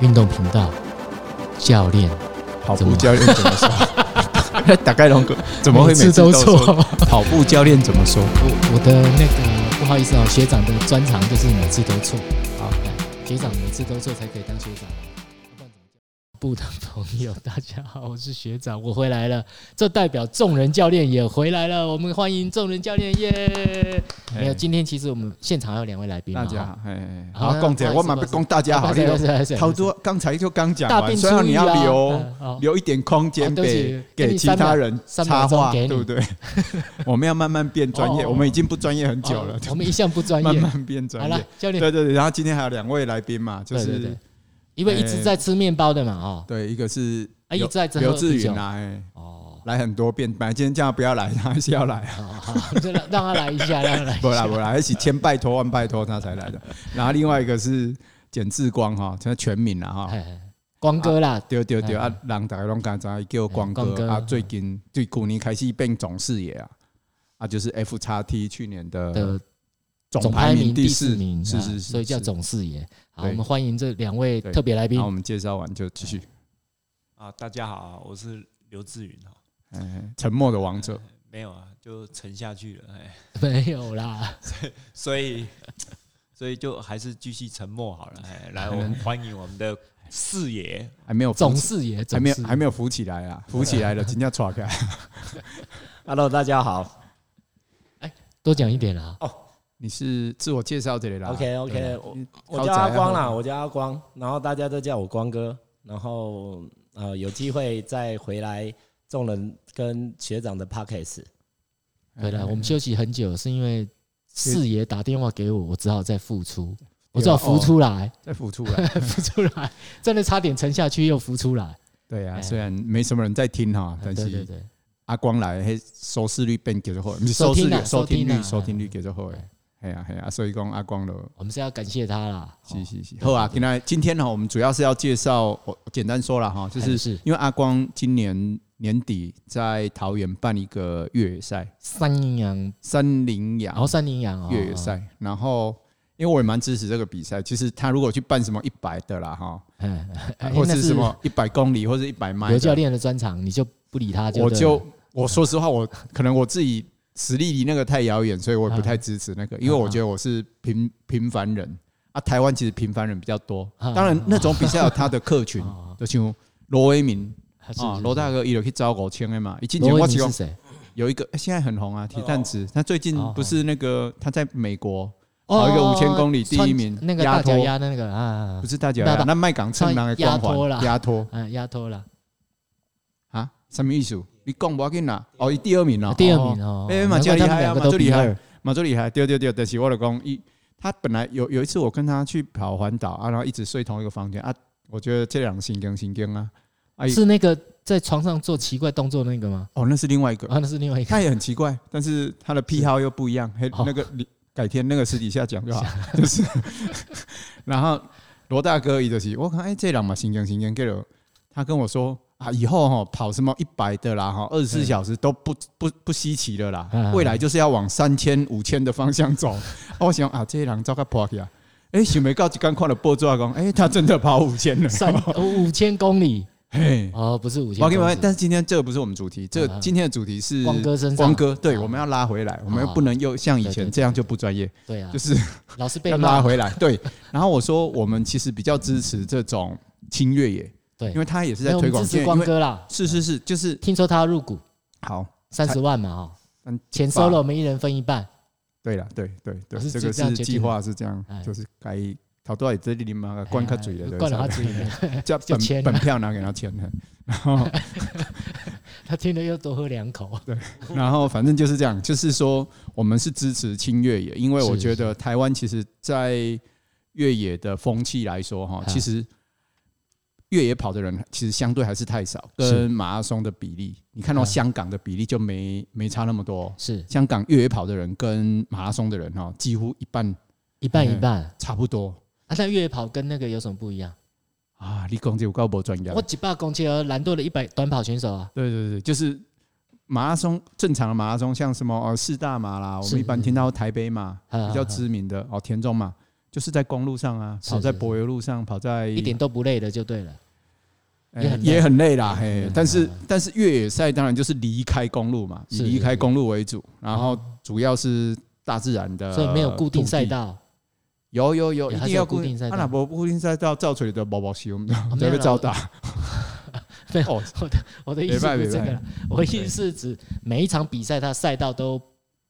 运动频道教练，跑步教练怎么说？打开龙哥怎么会每次都错？跑步教练怎么说？我我的那个不好意思哦，学长的专长就是每次都错。好，学长每次都错才可以当学长。部的朋友，大家好，我是学长，我回来了。这代表众人教练也回来了，我们欢迎众人教练耶！没有，今天其实我们现场还有两位来宾。大家好，好，共姐，我们不供大家好，好多刚才就刚讲完，所以你要留留一点空间给给其他人插话，对不对？我们要慢慢变专业，我们已经不专业很久了，我们一向不专业，慢慢变专业。好了，教练，对对对，然后今天还有两位来宾嘛，就是。一位一直在吃面包的嘛，哦，对，一个是啊，一直在刘志云来，哦，来很多遍，本来今天叫他不要来，他还是要来，好，就让让他来一下，让他来，不来不来，一起千拜托万拜托他才来的。然后另外一个是简志光哈，现在全名了哈，光哥啦，对对对啊，让大家拢刚才叫光哥啊，最近对去年开始变总视野啊，啊就是 F 叉 T 去年的。总排名第四名，是是是，所以叫总视野。好，我们欢迎这两位特别来宾。那我们介绍完就继续。啊，大家好，我是刘志云哈。嗯，沉默的王者。没有啊，就沉下去了。哎，没有啦。所以，所以就还是继续沉默好了。哎，来，我们欢迎我们的四爷，还没有总四爷，还没有还没有浮起来啊，浮起来了，今天要闯开。Hello，大家好。哎，多讲一点啦。哦。你是自我介绍这里啦？OK OK，我我叫阿光啦，我叫阿光，然后大家都叫我光哥，然后呃有机会再回来众人跟学长的 Podcast。对了，我们休息很久，是因为四爷打电话给我，我只好再复出，我只好浮出来，再浮出来，浮出来，真的差点沉下去又浮出来。对啊，虽然没什么人在听哈，但是阿光来，收视率变叫做好，收视率、收听率、收听率叫做好。哎呀哎呀，所以讲阿光了，我们是要感谢他啦。是是是，好啊，今天今天呢，我们主要是要介绍，我简单说了哈，就是因为阿光今年年底在桃园办一个越野赛，三羚羊，三羚羊，然后三羚羊越野赛，然后因为我也蛮支持这个比赛，其实他如果去办什么一百的啦哈，嗯或者是什么一百公里或者一百迈，有教练的专场，你就不理他，我就我说实话，我可能我自己。实力离那个太遥远，所以我也不太支持那个，因为我觉得我是平平凡人。啊。台湾其实平凡人比较多，当然那种比赛有他的客群，就像罗威明啊，罗大哥也有去招五千的嘛。一进前我记得有一个现在很红啊，铁蛋子，他最近不是那个他在美国跑一个五千公里第一名，那个大脚丫的那个啊，不是大脚丫，那麦港称那个光环，压托，嗯，压拖了啊，什么意思？你讲不要紧啦，哦，伊第二名了，第二名哦，哎，蛮厉害啊，蛮厉害，蛮厉害，对对对，但是我老公一，他本来有有一次我跟他去跑环岛啊，然后一直睡同一个房间啊，我觉得这两个心惊心惊啊，是那个在床上做奇怪动作那个吗？哦，那是另外一个，啊，那是另外一个，他也很奇怪，但是他的癖好又不一样，嘿，那个你改天那个私底下讲就好，就是，然后罗大哥伊就是，我看哎，这两嘛心惊心惊，给了他跟我说。啊，以后哈跑什么一百的啦，哈，二十四小时都不不不稀奇了啦。未来就是要往三千、五千的方向走。我想啊，这些人早该跑去啊。哎，想没告几刚看了报纸啊，讲哎，他真的跑五千了，三 五千公里。嘿，哦，不是五千。但是今天这个不是我们主题，这今天的主题是光哥身上。光哥，对，我们要拉回来，我们又不能又像以前这样就不专业。对啊，就是老是被 拉回来。对，然后我说我们其实比较支持这种轻越野。对，因为他也是在推广。支持光哥啦，是是是，就是听说他要入股，好，三十万嘛，哦，钱收了，我们一人分一半。对了，对对对，这个是计划是这样，就是该逃多少这里嘛，灌他嘴的，灌他嘴的，叫本本票拿给他钱的，然后 他听了又多喝两口。对，然后反正就是这样，就是说我们是支持轻越野，因为我觉得台湾其实，在越野的风气来说，哈，其实。越野跑的人其实相对还是太少，跟马拉松的比例，你看到香港的比例就没没差那么多。是香港越野跑的人跟马拉松的人哈，几乎一半一半一半，差不多。啊，但越野跑跟那个有什么不一样啊？你讲这有够不专业。我几百公斤而懒惰的一百短跑选手啊。对对对，就是马拉松正常的马拉松，像什么呃四大马啦，我们一般听到台北马比较知名的哦，田中马。就是在公路上啊，跑在柏油路上，跑在一点都不累的就对了。也很也很累啦，嘿，但是但是越野赛当然就是离开公路嘛，以离开公路为主，然后主要是大自然的，所以没有固定赛道。有有有，一定要固定赛道。那不固定赛道，造出来的包包西，我们就被照打。对，我的我的意思不是这个，我的意思是指每一场比赛它赛道都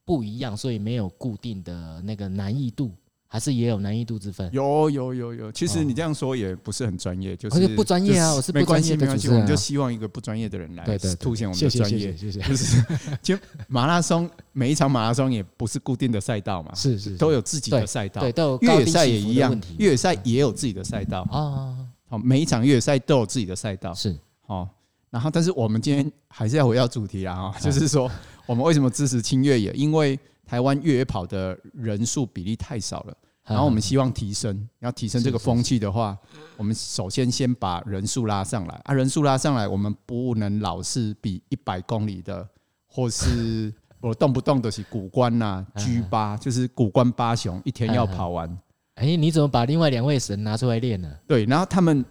不一样，所以没有固定的那个难易度。还是也有难易度之分。有有有有，其实你这样说也不是很专业，就是不专业啊，我是不专业的主持人，我们就希望一个不专业的人来凸显我们的专业。谢谢，就是 就马拉松每一场马拉松也不是固定的赛道嘛，是是都有自己的赛道，对，都有越野赛也一样，越野赛也有自己的赛道啊。好，每一场越野赛都有自己的赛道，是好。然后，但是我们今天还是要回到主题啦，哈，就是说我们为什么支持轻越野？因为台湾越野跑的人数比例太少了，然后我们希望提升，要提升这个风气的话，我们首先先把人数拉上来啊，人数拉上来，我们不能老是比一百公里的，或是 我动不动都是古关呐、G 八，就是古关八雄，一天要跑完。哎，你怎么把另外两位神拿出来练呢？对，然后他们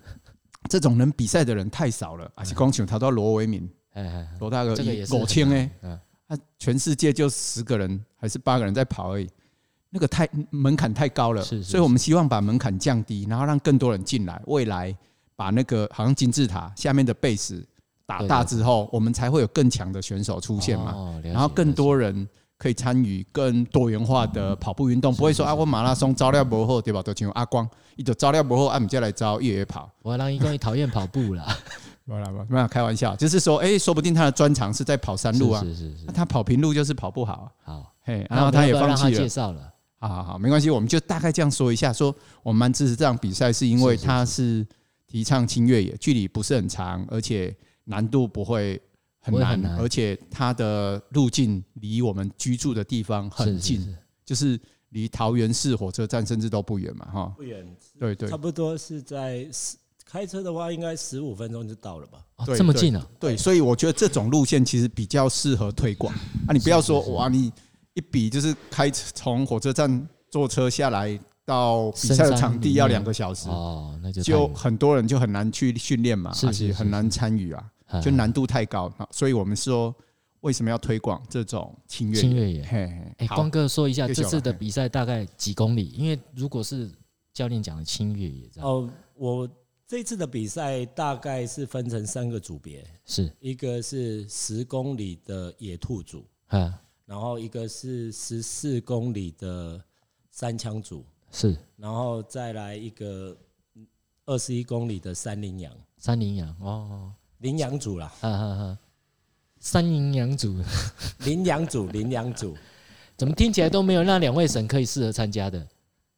这种能比赛的人太少了，而且光想他到罗维敏，罗大哥狗青哎。他全世界就十个人还是八个人在跑而已，那个太门槛太高了，所以我们希望把门槛降低，然后让更多人进来。未来把那个好像金字塔下面的 base 打大之后，我们才会有更强的选手出现嘛。然后更多人可以参与更多元化的跑步运动，不会说啊，我马拉松招料不好对吧？都请阿光，一就招料不好，啊，我们就来招越野跑。我让一光讨厌跑步了。没有没有开玩笑，就是说，哎，说不定他的专长是在跑山路啊，是是是，那他跑平路就是跑不好。好，嘿，然后他也放弃了。介绍了，好好好，没关系，我们就大概这样说一下，说我们蛮支持这场比赛，是因为它是提倡轻越野，距离不是很长，而且难度不会很难，而且它的路径离我们居住的地方很近，就是离桃园市火车站甚至都不远嘛，哈，不远，对对，差不多是在。开车的话，应该十五分钟就到了吧？哦，这么近啊！对，所以我觉得这种路线其实比较适合推广啊。你不要说哇，你一比就是开车从火车站坐车下来到比赛的场地要两个小时哦，那就就很多人就很难去训练嘛，而且很难参与啊，就难度太高。所以我们说为什么要推广这种轻越野？轻越野。哎，光哥说一下这次的比赛大概几公里？因为如果是教练讲的轻越野，哦，我。这次的比赛大概是分成三个组别，是。一个是十公里的野兔组，然后一个是十四公里的三枪组，是，然后再来一个二十一公里的三羚羊，三羚羊哦，羚羊组啦，三 羚羊组，羚羊组，羚羊组，怎么听起来都没有那两位神可以适合参加的？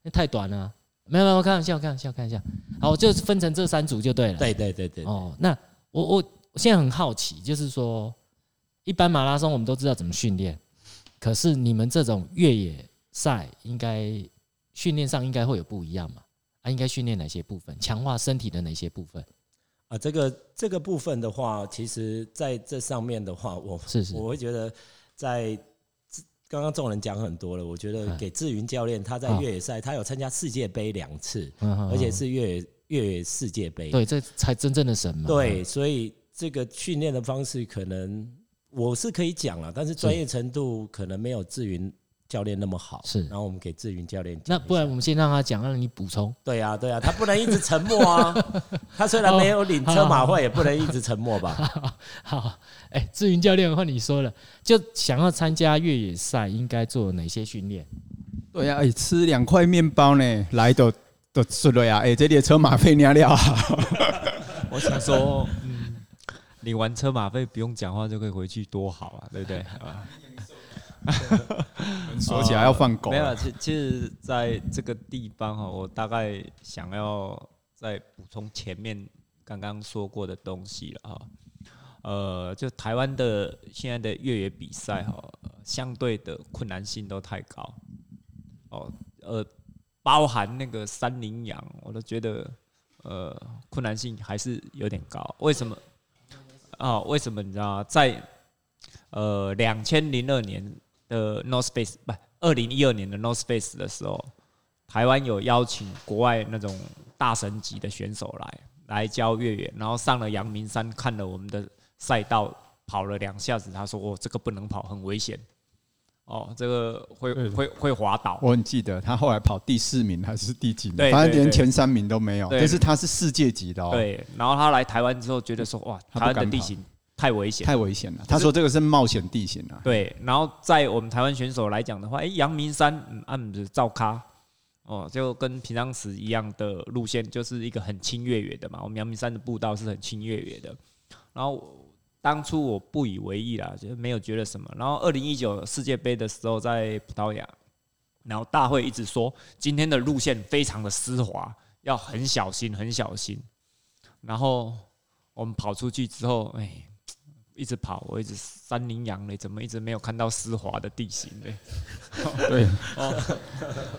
那太短了。没有没有，我开玩笑，开玩笑，开玩笑。好，就分成这三组就对了。对对对对。哦，那我我现在很好奇，就是说，一般马拉松我们都知道怎么训练，可是你们这种越野赛，应该训练上应该会有不一样嘛？啊，应该训练哪些部分？强化身体的哪些部分？啊，这个这个部分的话，其实在这上面的话，我是是我会觉得在。刚刚众人讲很多了，我觉得给志云教练他在越野赛，他有参加世界杯两次，而且是越野越野世界杯，对，这才真正的神嘛。对，所以这个训练的方式可能我是可以讲了，但是专业程度可能没有志云教练那么好。是，然后我们给志云教练，那不然我们先让他讲，让你补充。对啊，对啊，他不能一直沉默啊。他虽然没有领车马费，也不能一直沉默吧。好。哎，志云教练的话你说了，就想要参加越野赛，应该做哪些训练？对呀，哎，吃两块面包呢，来都都吃了呀。哎，这里的车马费尿尿。我想说，嗯，领完车马费不用讲话就可以回去，多好啊，对不对？说起来要放狗。没有，其其实在这个地方哈，我大概想要再补充前面刚刚说过的东西了哈。呃，就台湾的现在的越野比赛哈，相对的困难性都太高哦。呃，包含那个三羚羊，我都觉得呃困难性还是有点高。为什么？啊，为什么你知道？在呃两千零二年的 North Face 不，二零一二年的 North Face 的时候，台湾有邀请国外那种大神级的选手来来教越野，然后上了阳明山看了我们的赛道，跑了两下子，他说：“哦，这个不能跑，很危险。”哦，这个会会会滑倒。我很记得他后来跑第四名还是第几名，反正连前三名都没有。但是他是世界级的哦。对，然后他来台湾之后，觉得说哇，台湾的地形太危险，太危险了。他说这个是冒险地形啊。对，然后在我们台湾选手来讲的话，哎，阳明山按着照咖，哦，就跟平常时一样的路线，就是一个很轻越野的嘛。我们阳明山的步道是很轻越野的，然后。当初我不以为意啦，就没有觉得什么。然后二零一九世界杯的时候在葡萄牙，然后大会一直说今天的路线非常的丝滑，要很小心，很小心。然后我们跑出去之后，哎，一直跑，我一直山羚羊嘞，怎么一直没有看到丝滑的地形嘞？对，哦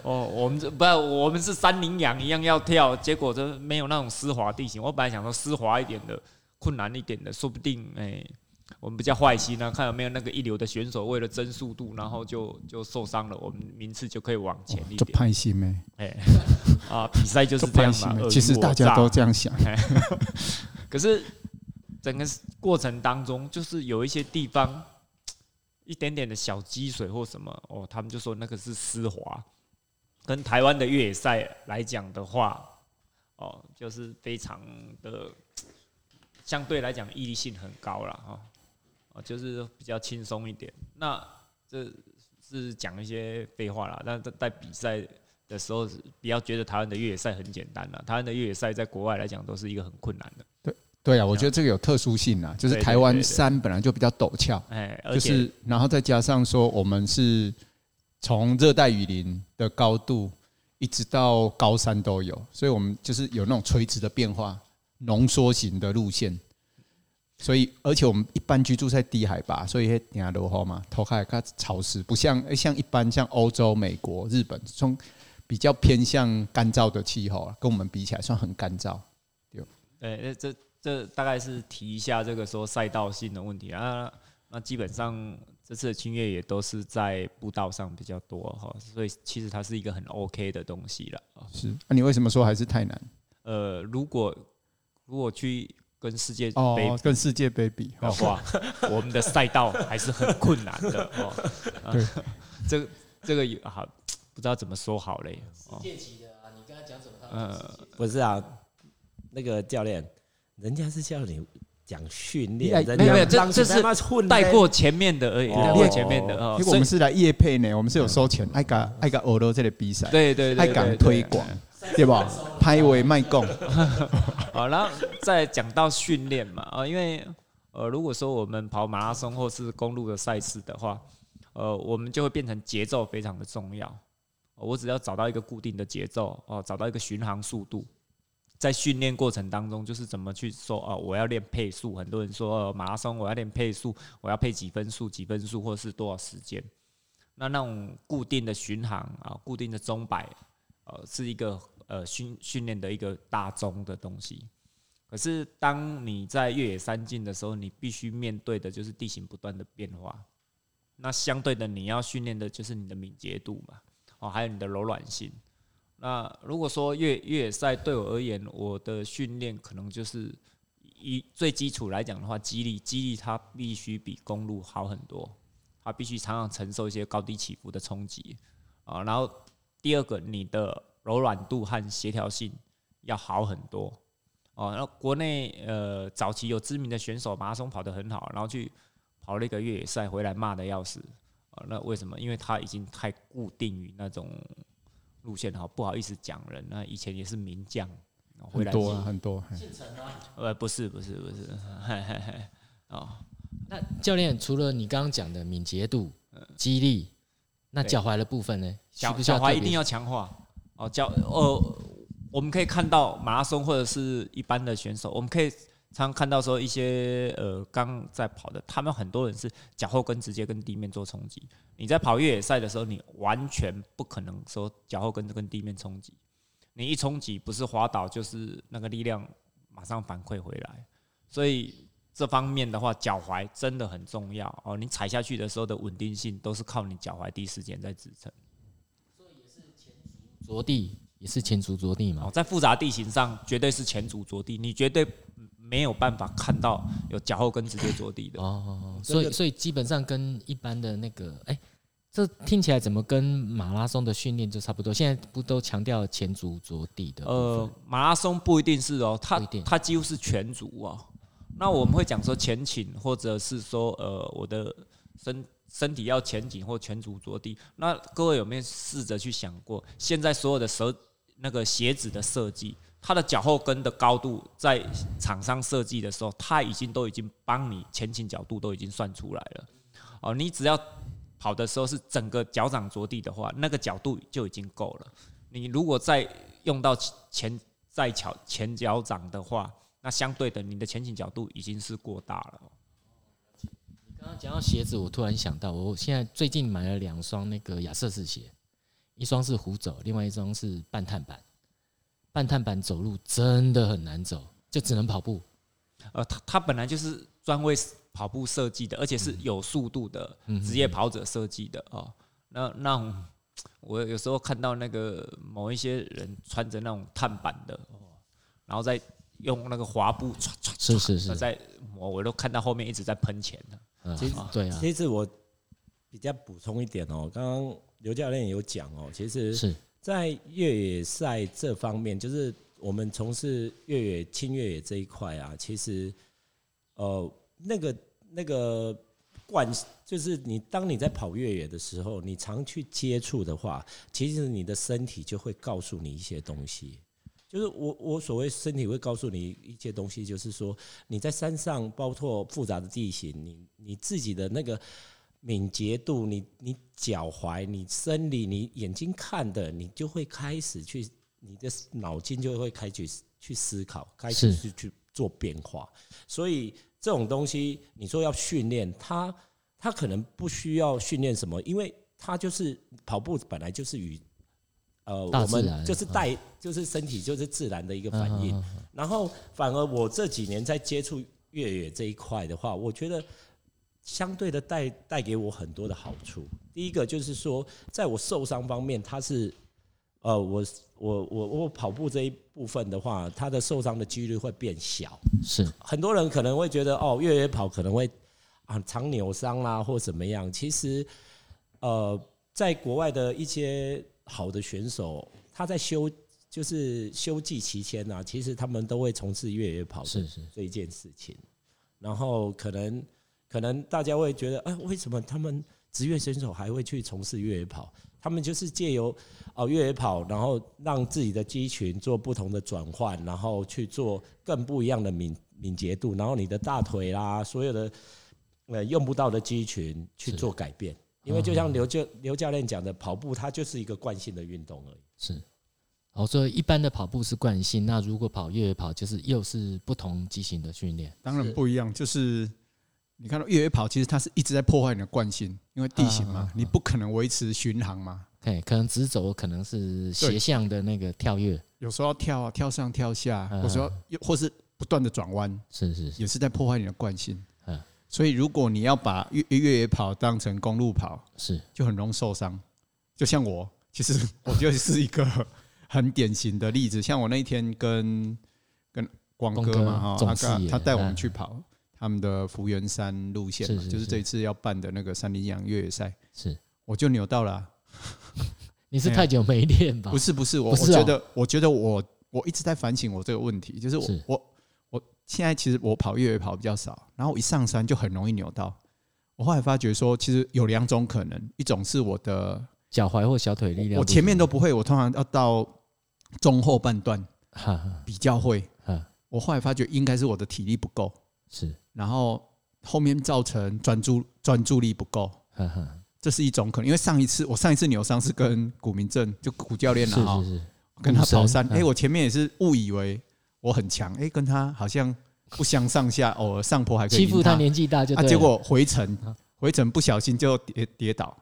哦，我们这不，我们是山羚羊一样要跳，结果就没有那种丝滑地形。我本来想说丝滑一点的。困难一点的，说不定哎、欸，我们比较坏心呢，看有没有那个一流的选手为了争速度，然后就就受伤了，我们名次就可以往前一点。就派心呗，哎、欸，啊，比赛就是这样嘛。其实大家都这样想，可是 整个过程当中，就是有一些地方 一点点的小积水或什么哦，他们就说那个是湿滑。跟台湾的越野赛来讲的话，哦，就是非常的。相对来讲，毅力性很高了哈，哦，就是比较轻松一点。那这是讲一些废话啦。但在在比赛的时候，比较觉得台湾的越野赛很简单了。台湾的越野赛在国外来讲都是一个很困难的。对对啊，我觉得这个有特殊性啊，就是台湾山本来就比较陡峭，哎，就是然后再加上说我们是从热带雨林的高度一直到高山都有，所以我们就是有那种垂直的变化。浓缩型的路线，所以而且我们一般居住在低海拔，所以会比较落后嘛，头海较潮湿，不像像一般像欧洲、美国、日本，从比较偏向干燥的气候啊，跟我们比起来算很干燥。对，这这大概是提一下这个说赛道性的问题啊。那基本上这次的清越也都是在步道上比较多哈，所以其实它是一个很 OK 的东西了。是，那你为什么说还是太难？呃，如果如果去跟世界杯、哦、跟世界杯比的话，我们的赛道还是很困难的哦。对，这个这个有好不知道怎么说好嘞。世界级的啊，你跟他讲什么？呃，不是啊，那个教练，人家是叫你讲训练，没有没有，这这是带过前面的而已，带过前面的哦。因为我们是来业配呢，我们是有收钱，爱搞爱搞欧罗这个比赛，对对对，爱搞推广。对吧？拍为卖供。好，然后再讲到训练嘛，啊，因为呃，如果说我们跑马拉松或是公路的赛事的话，呃，我们就会变成节奏非常的重要。我只要找到一个固定的节奏，哦，找到一个巡航速度，在训练过程当中，就是怎么去说哦，我要练配速。很多人说马拉松我要练配速，我要配几分数、几分数，或是多少时间？那那种固定的巡航啊，固定的钟摆，呃，是一个。呃，训训练的一个大宗的东西，可是当你在越野山径的时候，你必须面对的就是地形不断的变化。那相对的，你要训练的就是你的敏捷度嘛，哦，还有你的柔软性。那如果说越越野赛对我而言，我的训练可能就是以最基础来讲的话，肌力，肌力它必须比公路好很多，它必须常常承受一些高低起伏的冲击啊。然后第二个，你的柔软度和协调性要好很多哦。然后国内呃早期有知名的选手马拉松跑得很好，然后去跑了一个越野赛回来骂的要死啊。那为什么？因为他已经太固定于那种路线哈，不好意思讲人。那以前也是名将，回来很多很多。姓陈啊？呃，不是不是不是，嘿嘿嘿。哦，那教练除了你刚刚讲的敏捷度、激励，那脚踝的部分呢？脚脚踝一定要强化。哦，脚呃，我们可以看到马拉松或者是一般的选手，我们可以常常看到说一些呃刚在跑的，他们很多人是脚后跟直接跟地面做冲击。你在跑越野赛的时候，你完全不可能说脚后跟跟地面冲击，你一冲击不是滑倒就是那个力量马上反馈回来，所以这方面的话，脚踝真的很重要哦。你踩下去的时候的稳定性都是靠你脚踝第一时间在支撑。所以也是前着地也是前足着地嘛。在复杂地形上，绝对是前足着地，你绝对没有办法看到有脚后跟直接着地的。哦，所以所以基本上跟一般的那个，哎、欸，这听起来怎么跟马拉松的训练就差不多？现在不都强调前足着地的？呃，马拉松不一定是哦，它它几乎是全足哦。那我们会讲说前倾，或者是说呃，我的身身体要前倾或全足着地。那各位有没有试着去想过，现在所有的手那个鞋子的设计，它的脚后跟的高度，在厂商设计的时候，它已经都已经帮你前倾角度都已经算出来了。哦，你只要跑的时候是整个脚掌着地的话，那个角度就已经够了。你如果再用到前再巧前脚掌的话，那相对的，你的前倾角度已经是过大了。你刚刚讲到鞋子，我突然想到，我现在最近买了两双那个亚瑟士鞋，一双是虎走，另外一双是半碳板。半碳板走路真的很难走，就只能跑步。呃，它它本来就是专为跑步设计的，而且是有速度的职业跑者设计的哦。那那我有时候看到那个某一些人穿着那种碳板的，然后再。用那个滑步唰唰唰，是是是，在磨，我都看到后面一直在喷钱的。其实对啊，其实我比较补充一点哦，刚刚刘教练有讲哦，其实是在越野赛这方面，就是我们从事越野轻越野这一块啊，其实呃那个那个惯，就是你当你在跑越野的时候，你常去接触的话，其实你的身体就会告诉你一些东西。就是我我所谓身体会告诉你一些东西，就是说你在山上，包括复杂的地形，你你自己的那个敏捷度，你你脚踝，你生理，你眼睛看的，你就会开始去，你的脑筋就会开始去思考，开始去去做变化。所以这种东西，你说要训练它，它可能不需要训练什么，因为它就是跑步本来就是与。呃，我们就是带，就是身体就是自然的一个反应。然后，反而我这几年在接触越野这一块的话，我觉得相对的带带给我很多的好处。第一个就是说，在我受伤方面，它是呃，我我我我跑步这一部分的话，它的受伤的几率会变小。是很多人可能会觉得哦，越野跑可能会啊常扭伤啦，或怎么样。其实，呃，在国外的一些。好的选手，他在休就是休季期间呢，其实他们都会从事越野跑是是这一件事情。然后可能可能大家会觉得，哎，为什么他们职业选手还会去从事越野跑？他们就是借由哦越野跑，然后让自己的肌群做不同的转换，然后去做更不一样的敏敏捷度，然后你的大腿啦，所有的呃用不到的肌群去做改变。因为就像刘教刘教练讲的，跑步它就是一个惯性的运动而已。是，哦，所以一般的跑步是惯性，那如果跑越野跑，就是又是不同机型的训练。当然不一样，就是你看到越野跑，其实它是一直在破坏你的惯性，因为地形嘛，你不可能维持巡航嘛。对，可能直走，可能是斜向的那个跳跃，有时候要跳啊，跳上跳下，有时候又或是不断的转弯，是是，也是在破坏你的惯性。所以，如果你要把越越野跑当成公路跑，是就很容易受伤。就像我，其实我就是一个很典型的例子。像我那一天跟跟光哥嘛，哈，他他带我们去跑他们的福元山路线，就是这一次要办的那个三林洋越野赛。是，我就扭到了。你是太久没练吧？不是不是，我我觉得我觉得我我一直在反省我这个问题，就是我我我。现在其实我跑越野跑比较少，然后一上山就很容易扭到。我后来发觉说，其实有两种可能，一种是我的脚踝或小腿力量，我前面都不会，我通常要到中后半段比较会。我后来发觉应该是我的体力不够，是，然后后面造成专注专注力不够，这是一种可能。因为上一次我上一次扭伤是跟古明正就古教练了啊，跟他跑山，哎，我前面也是误以为。我很强，哎，跟他好像不相上下，偶尔上坡还可以欺负他，年纪大就，啊，结果回程回程不小心就跌跌倒，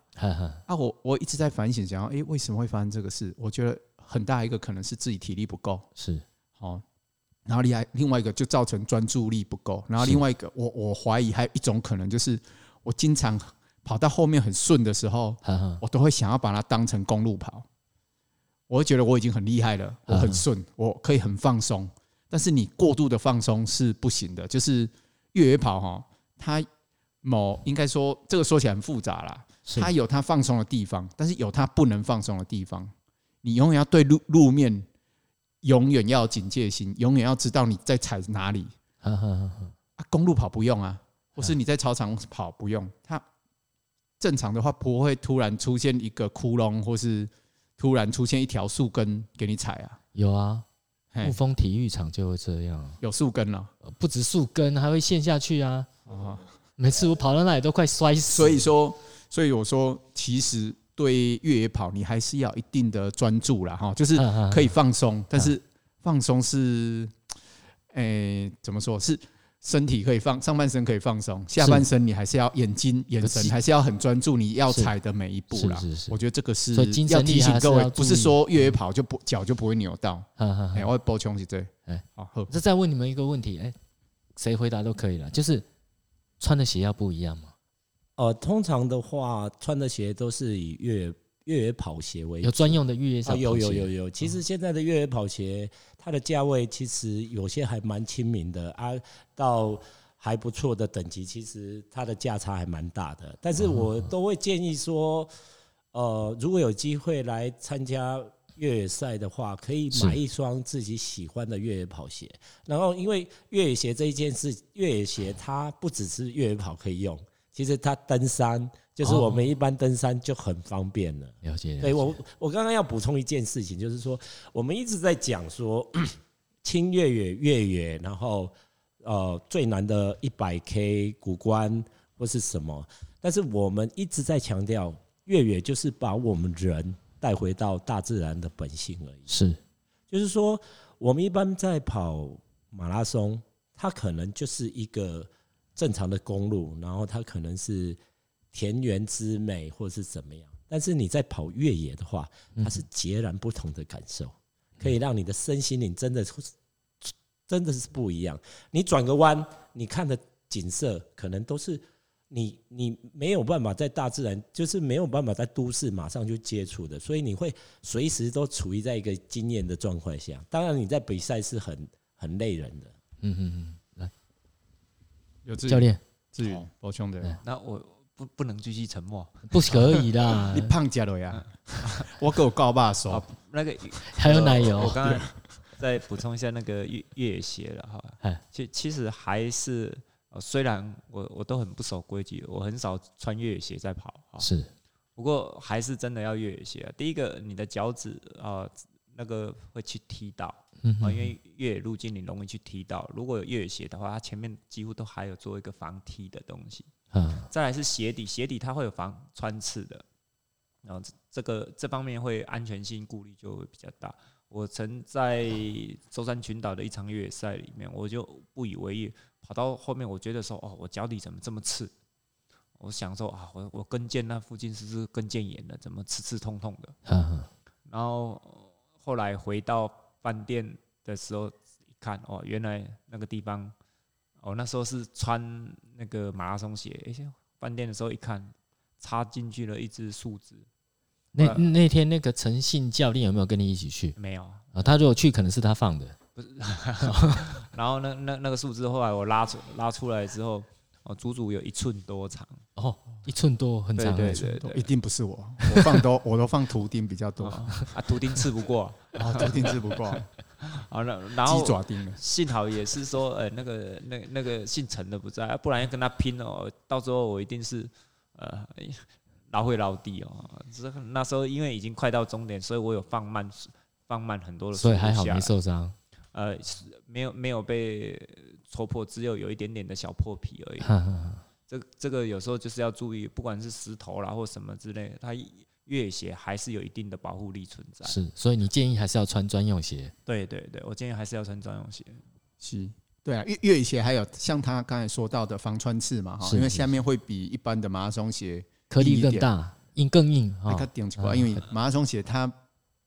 啊，我我一直在反省，想要，哎，为什么会发生这个事？我觉得很大一个可能是自己体力不够，是，哦，然后另外，另外一个就造成专注力不够，然后另外一个，我我怀疑还有一种可能就是，我经常跑到后面很顺的时候，我都会想要把它当成公路跑。我会觉得我已经很厉害了，我很顺，我可以很放松。但是你过度的放松是不行的，就是越野跑哈，它某应该说这个说起来很复杂啦，它有它放松的地方，但是有它不能放松的地方。你永远要对路路面永远要警戒心，永远要知道你在踩哪里。啊，公路跑不用啊，或是你在操场跑不用，它正常的话不会突然出现一个窟窿，或是突然出现一条树根给你踩啊。有啊，雾峰体育场就会这样，有树根了，不止树根，还会陷下去啊。每次我跑到那里都快摔死。所以说，所以我说，其实对越野跑，你还是要一定的专注啦。哈，就是可以放松，但是放松是，诶，怎么说是？身体可以放，上半身可以放松，下半身你还是要眼睛、眼神还是要很专注，你要踩的每一步啦。我觉得这个是要提醒各位，不是说越野跑就不脚就不会扭到。哎，我补充一句，哎，好，这再问你们一个问题，哎，谁回答都可以了，就是穿的鞋要不一样吗？呃，通常的话，穿的鞋都是以越越野跑鞋为主，有专用的越野跑鞋，有有有有。其实现在的越野跑鞋，它的价位其实有些还蛮亲民的啊，到还不错的等级，其实它的价差还蛮大的。但是我都会建议说，呃，如果有机会来参加越野赛的话，可以买一双自己喜欢的越野跑鞋。然后，因为越野鞋这一件事，越野鞋它不只是越野跑可以用，其实它登山。就是我们一般登山就很方便了。了解。对我，我刚刚要补充一件事情，就是说，我们一直在讲说 轻越野、越野，然后呃最难的一百 K 古关或是什么，但是我们一直在强调，越野就是把我们人带回到大自然的本性而已。是，就是说，我们一般在跑马拉松，它可能就是一个正常的公路，然后它可能是。田园之美，或是怎么样？但是你在跑越野的话，它是截然不同的感受，可以让你的身心灵真的真的是不一样。你转个弯，你看的景色可能都是你你没有办法在大自然，就是没有办法在都市马上就接触的，所以你会随时都处于在一个经验的状况下。当然，你在比赛是很很累人的。嗯嗯嗯，来，有教练，志宇，宝兄的，那我。不不能继续沉默，不可以啦。你胖家了呀？我给我告爸说，那个 还有奶油。我刚刚再补充一下那个越越野鞋了哈。其其实还是，虽然我我都很不守规矩，我很少穿越野鞋在跑。是，不过还是真的要越野鞋。第一个，你的脚趾啊，那个会去踢到，因为越野路径你容易去踢到。如果有越野鞋的话，它前面几乎都还有做一个防踢的东西。再来是鞋底，鞋底它会有防穿刺的，然后这个这方面会安全性顾虑就会比较大。我曾在舟山群岛的一场越野赛里面，我就不以为意，跑到后面我觉得说，哦，我脚底怎么这么刺？我想说啊，我我跟腱那附近是不是跟腱炎了？怎么刺刺痛痛的？然后后来回到饭店的时候一看，哦，原来那个地方。哦，那时候是穿那个马拉松鞋，而且饭店的时候一看，插进去了一只树枝。那那天那个陈信教练有没有跟你一起去？没有啊，他如果去，可能是他放的。不是，然后那 那那个树枝后来我拉出拉出来之后，哦，足足有一寸多长。哦，一寸多很长，对对对，一定不是我，我放都我都放图钉比较多 啊，图钉刺不过，啊，图钉刺不过。好了，然后幸好也是说，呃，那个那那个姓陈的不在，不然要跟他拼哦。到时候我一定是呃老会老底哦。这那时候因为已经快到终点，所以我有放慢放慢很多的，所以还好没受伤。呃，没有没有被戳破，只有有一点点的小破皮而已。这这个有时候就是要注意，不管是石头啦或什么之类的，它。越野鞋还是有一定的保护力存在，是，所以你建议还是要穿专用鞋。对对对，我建议还是要穿专用鞋。是，对啊，越越野鞋还有像他刚才说到的防穿刺嘛，哈，因为下面会比一般的马拉松鞋颗粒更大，硬更硬。它顶起来，因为马拉松鞋它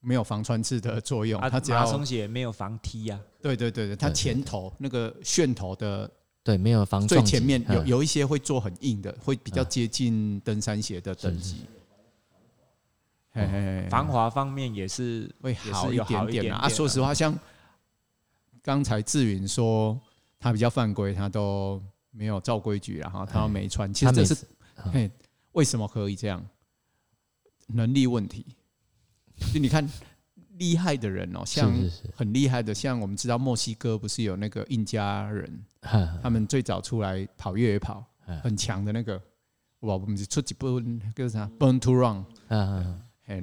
没有防穿刺的作用，它只要马松鞋没有防踢呀。对对对对，它前头那个楦头的，对，没有防。最前面有有一些会做很硬的，会比较接近登山鞋的等级。嘿嘿防滑方面也是会好一点点啊。说实话，像刚才志云说他比较犯规，他都没有照规矩，然后他没穿。其实这是，嘿，为什么可以这样？能力问题。就你看厉害的人哦，像很厉害的，像我们知道墨西哥不是有那个印加人，他们最早出来跑越野跑，很强的那个。我们是出几部叫啥？Born to Run。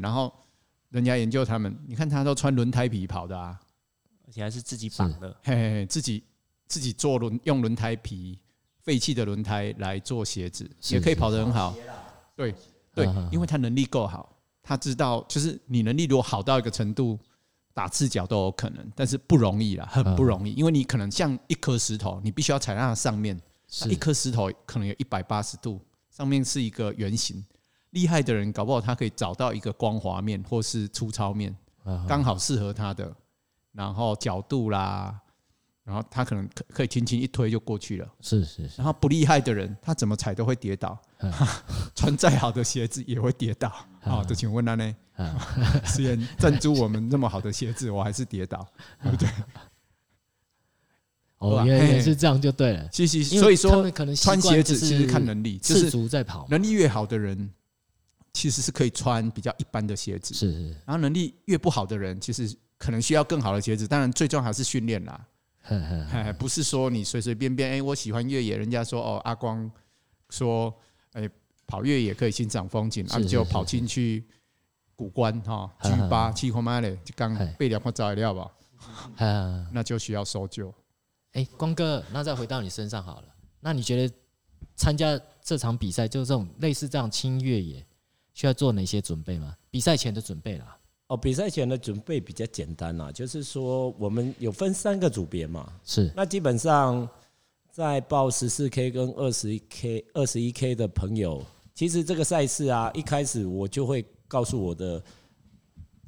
然后人家研究他们，你看他都穿轮胎皮跑的啊，而且还是自己绑的，嘿嘿，自己自己做轮用轮胎皮废弃的轮胎来做鞋子，也可以跑得很好。对对，因为他能力够好，他知道就是你能力如果好到一个程度，打赤脚都有可能，但是不容易啦，很不容易，因为你可能像一颗石头，你必须要踩在它上面，一颗石头可能有一百八十度。上面是一个圆形，厉害的人搞不好他可以找到一个光滑面或是粗糙面，刚好适合他的，然后角度啦，然后他可能可可以轻轻一推就过去了。是是是。然后不厉害的人，他怎么踩都会跌倒，穿再好的鞋子也会跌倒。好，就请问了呢？虽然赞助我们那么好的鞋子，我还是跌倒，对不对？哦，原来是这样就对了。其实，所以说，穿鞋子其实看能力，赤足在跑。能力越好的人，其实是可以穿比较一般的鞋子。是是。然后能力越不好的人，其实可能需要更好的鞋子。当然，最重要还是训练啦。不是说你随随便便，哎，我喜欢越野，人家说哦，阿光说，哎，跑越野可以欣赏风景，啊，就跑进去古关哈，G 八七公迈嘞，就刚被两块材料吧。那就需要搜救。哎，光哥，那再回到你身上好了。那你觉得参加这场比赛，就这种类似这样轻越野，需要做哪些准备吗？比赛前的准备啦。哦，比赛前的准备比较简单啦，就是说我们有分三个组别嘛。是。那基本上在报十四 K 跟二十一 K、二十一 K 的朋友，其实这个赛事啊，一开始我就会告诉我的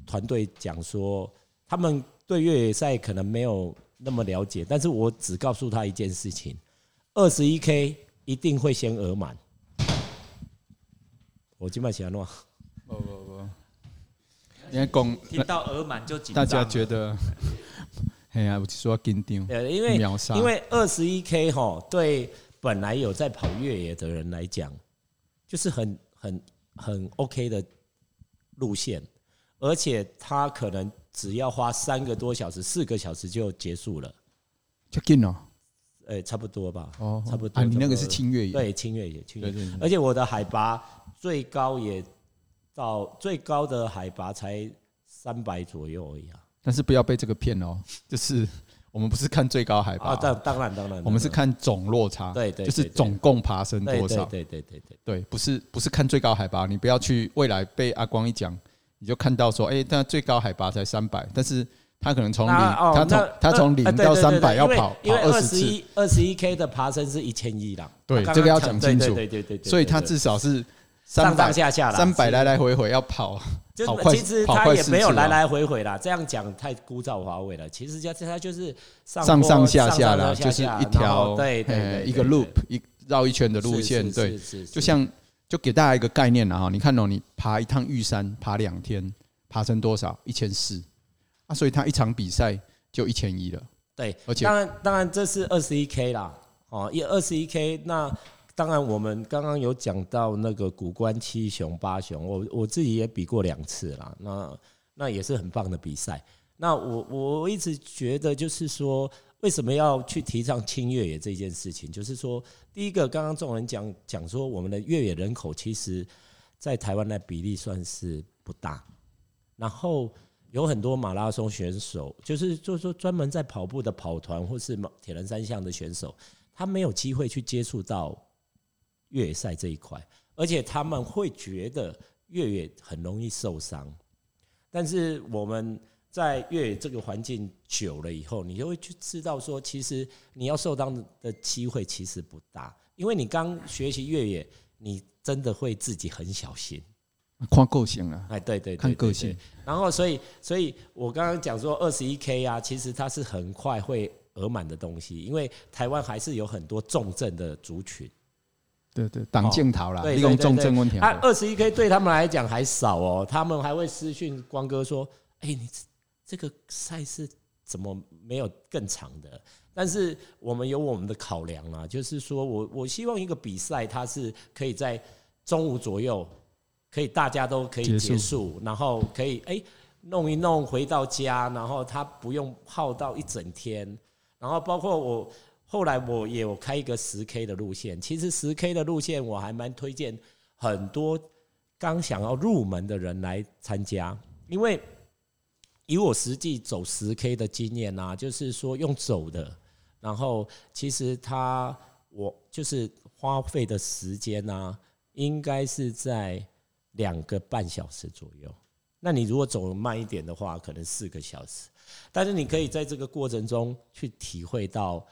团队讲说，他们对越野赛可能没有。那么了解，但是我只告诉他一件事情：二十一 K 一定会先额满。我今晚喜欢弄。不不不，因为讲听到额满就紧张。大家觉得，哎呀，我就说紧张。呃，因为因为二十一 K 哈，对本来有在跑越野的人来讲，就是很很很 OK 的路线，而且他可能。只要花三个多小时、四个小时就结束了，就近了。哎，差不多吧。哦，差不多。啊，你那个是轻越野？对，轻越野，轻越野。而且我的海拔最高也到最高的海拔才三百左右而已啊。但是不要被这个骗哦，就是我们不是看最高海拔。啊，当当然当然。我们是看总落差。对对。就是总共爬升多少？对对对对对。对，不是不是看最高海拔，你不要去未来被阿光一讲。你就看到说，哎，但最高海拔才三百，但是他可能从零，他从他从零到三百要跑跑二十次，二十一 K 的爬升是一千一啦。对，这个要讲清楚。对对对对。所以他至少是上上下下三百来来回回要跑，跑快。其实他也没有来来回回啦，这样讲太枯燥乏味了。其实就他就是上上下下啦，就是一条对对一个 loop 一绕一圈的路线，对，就像。就给大家一个概念了哈，你看哦，你爬一趟玉山，爬两天，爬成多少？一千四啊，所以他一场比赛就一千一了。对，而且当然当然这是二十一 K 啦，哦，一二十一 K，那当然我们刚刚有讲到那个古关七雄八雄，我我自己也比过两次啦，那那也是很棒的比赛。那我我一直觉得就是说。为什么要去提倡轻越野这件事情？就是说，第一个，刚刚众人讲讲说，我们的越野人口其实，在台湾的比例算是不大。然后有很多马拉松选手，就是就是说专门在跑步的跑团或是铁人三项的选手，他没有机会去接触到越野赛这一块，而且他们会觉得越野很容易受伤。但是我们。在越野这个环境久了以后，你就会去知道说，其实你要受伤的机会其实不大，因为你刚学习越野，你真的会自己很小心，看个性啊，哎，对对，看个性。然后，所以，所以我刚刚讲说二十一 K 啊，其实它是很快会额满的东西，因为台湾还是有很多重症的族群，对对，挡镜头啦，利用重症问题。啊，二十一 K 对他们来讲还少哦，他们还会私讯光哥说：“哎，你这个赛事怎么没有更长的？”但是我们有我们的考量啊，就是说我我希望一个比赛它是可以在中午左右，可以大家都可以结束，然后可以哎弄一弄回到家，然后他不用耗到一整天，然后包括我。后来我也有开一个十 K 的路线，其实十 K 的路线我还蛮推荐很多刚想要入门的人来参加，因为以我实际走十 K 的经验啊，就是说用走的，然后其实他我就是花费的时间呢，应该是在两个半小时左右。那你如果走慢一点的话，可能四个小时，但是你可以在这个过程中去体会到。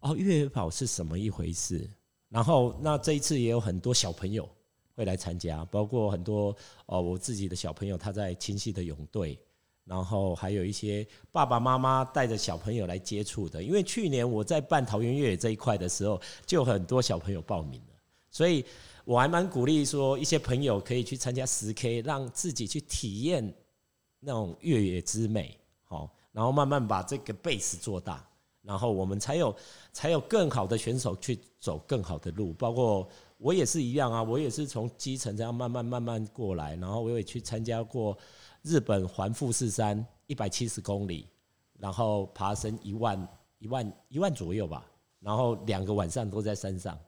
哦，越野跑是什么一回事？然后，那这一次也有很多小朋友会来参加，包括很多哦，我自己的小朋友他在清溪的泳队，然后还有一些爸爸妈妈带着小朋友来接触的。因为去年我在办桃园越野这一块的时候，就很多小朋友报名了，所以我还蛮鼓励说，一些朋友可以去参加十 K，让自己去体验那种越野之美，好，然后慢慢把这个 base 做大。然后我们才有才有更好的选手去走更好的路，包括我也是一样啊，我也是从基层这样慢慢慢慢过来，然后我也去参加过日本环富士山一百七十公里，然后爬升一万一万一万左右吧，然后两个晚上都在山上，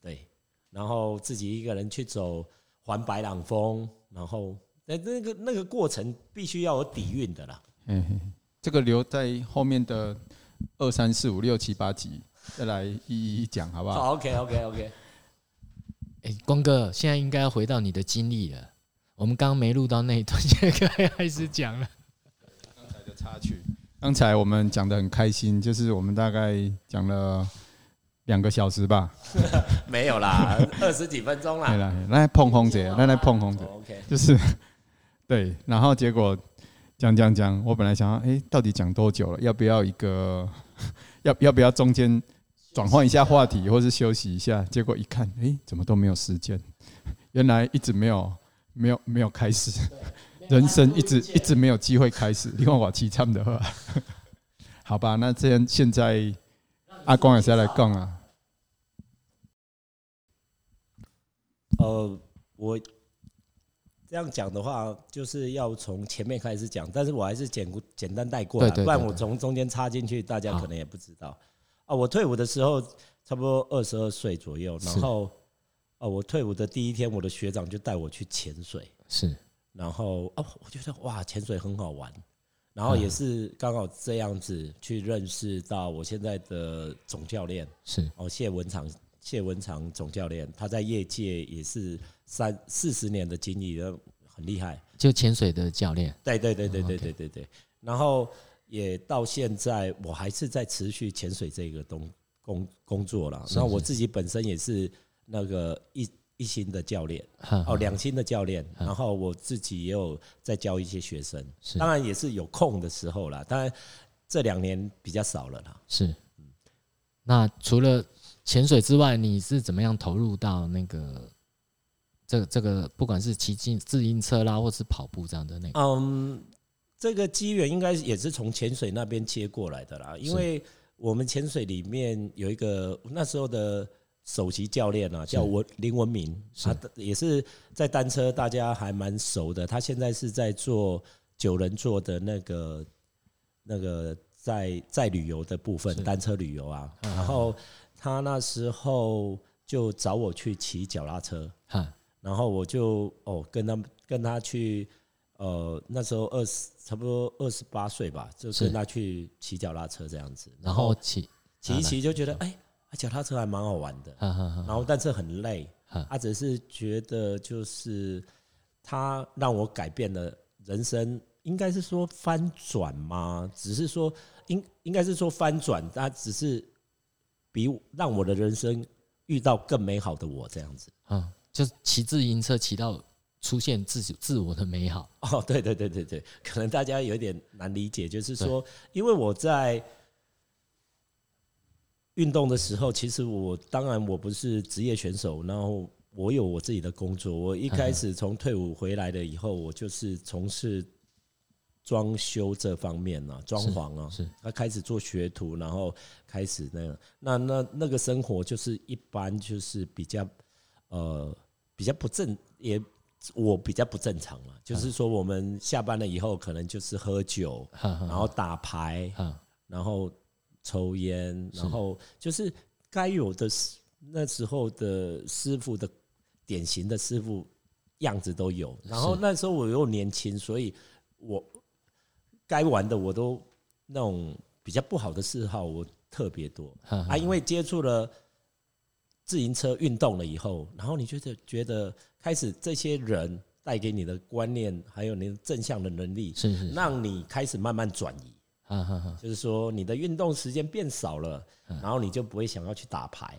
对，然后自己一个人去走环白朗峰，然后那那个那个过程必须要有底蕴的啦。嗯，这个留在后面的。二三四五六七八集，再来一一讲，好不好？好，OK，OK，OK。哎，光哥，现在应该要回到你的经历了。我们刚刚没录到那一段，现在可以开始讲了。刚才的插曲，刚才我们讲的很开心，就是我们大概讲了两个小时吧。没有啦，二十几分钟啦。来来碰红姐，来来碰红姐。OK，就是对，然后结果。讲讲讲，我本来想要，哎，到底讲多久了？要不要一个？要要不要中间转换一下话题，或是休息一下？结果一看，哎，怎么都没有时间？原来一直没有，没有，没有开始，人生一直一直没有机会开始。另外我凄惨的话，好吧，那这样现在阿光也是要来讲啊。呃，我。这样讲的话，就是要从前面开始讲，但是我还是简简单带过来，不然我从中间插进去，大家可能也不知道。啊，我退伍的时候差不多二十二岁左右，然后，哦，我退伍的第一天，我的学长就带我去潜水，是，然后哦，我觉得哇，潜水很好玩，然后也是刚好这样子去认识到我现在的总教练，是。哦，谢文长。谢文长总教练，他在业界也是三四十年的经历，很厉害。就潜水的教练。对对对对对对对对。然后也到现在，我还是在持续潜水这个东工工作了。那我自己本身也是那个一一星的教练，哦，两星的教练。然后我自己也有在教一些学生，当然也是有空的时候了。当然这两年比较少了啦。是。那除了。潜水之外，你是怎么样投入到那个这个、这个不管是骑自自行车啦，或是跑步这样的那个？嗯，这个机缘应该也是从潜水那边接过来的啦。因为我们潜水里面有一个那时候的首席教练啊，叫文林文明，他也是在单车大家还蛮熟的。他现在是在做九人座的那个那个在在旅游的部分，单车旅游啊，然后。他那时候就找我去骑脚踏车，然后我就哦跟他跟他去，呃那时候二十差不多二十八岁吧，就跟他去骑脚踏车这样子，然后骑骑一骑就觉得哎，脚踏车还蛮好玩的，然后但是很累，他只是觉得就是他让我改变了人生，应该是说翻转吗？只是说应应该是说翻转，他只是。比让我的人生遇到更美好的我这样子啊，就是骑自行车骑到出现自自我的美好哦，对对对对对，可能大家有点难理解，就是说，因为我在运动的时候，其实我当然我不是职业选手，然后我有我自己的工作。我一开始从退伍回来了以后，我就是从事装修这方面啊，装潢啊，是他开始做学徒，然后开始那个，那那那个生活就是一般，就是比较呃比较不正，也我比较不正常嘛。就是说，我们下班了以后，可能就是喝酒，然后打牌，然后。抽烟，然后就是该有的那时候的师傅的典型的师傅样子都有。然后那时候我又年轻，所以我该玩的我都那种比较不好的嗜好我特别多啊。因为接触了自行车运动了以后，然后你觉得觉得开始这些人带给你的观念，还有你的正向的能力，是是，让你开始慢慢转移。就是说，你的运动时间变少了，然后你就不会想要去打牌。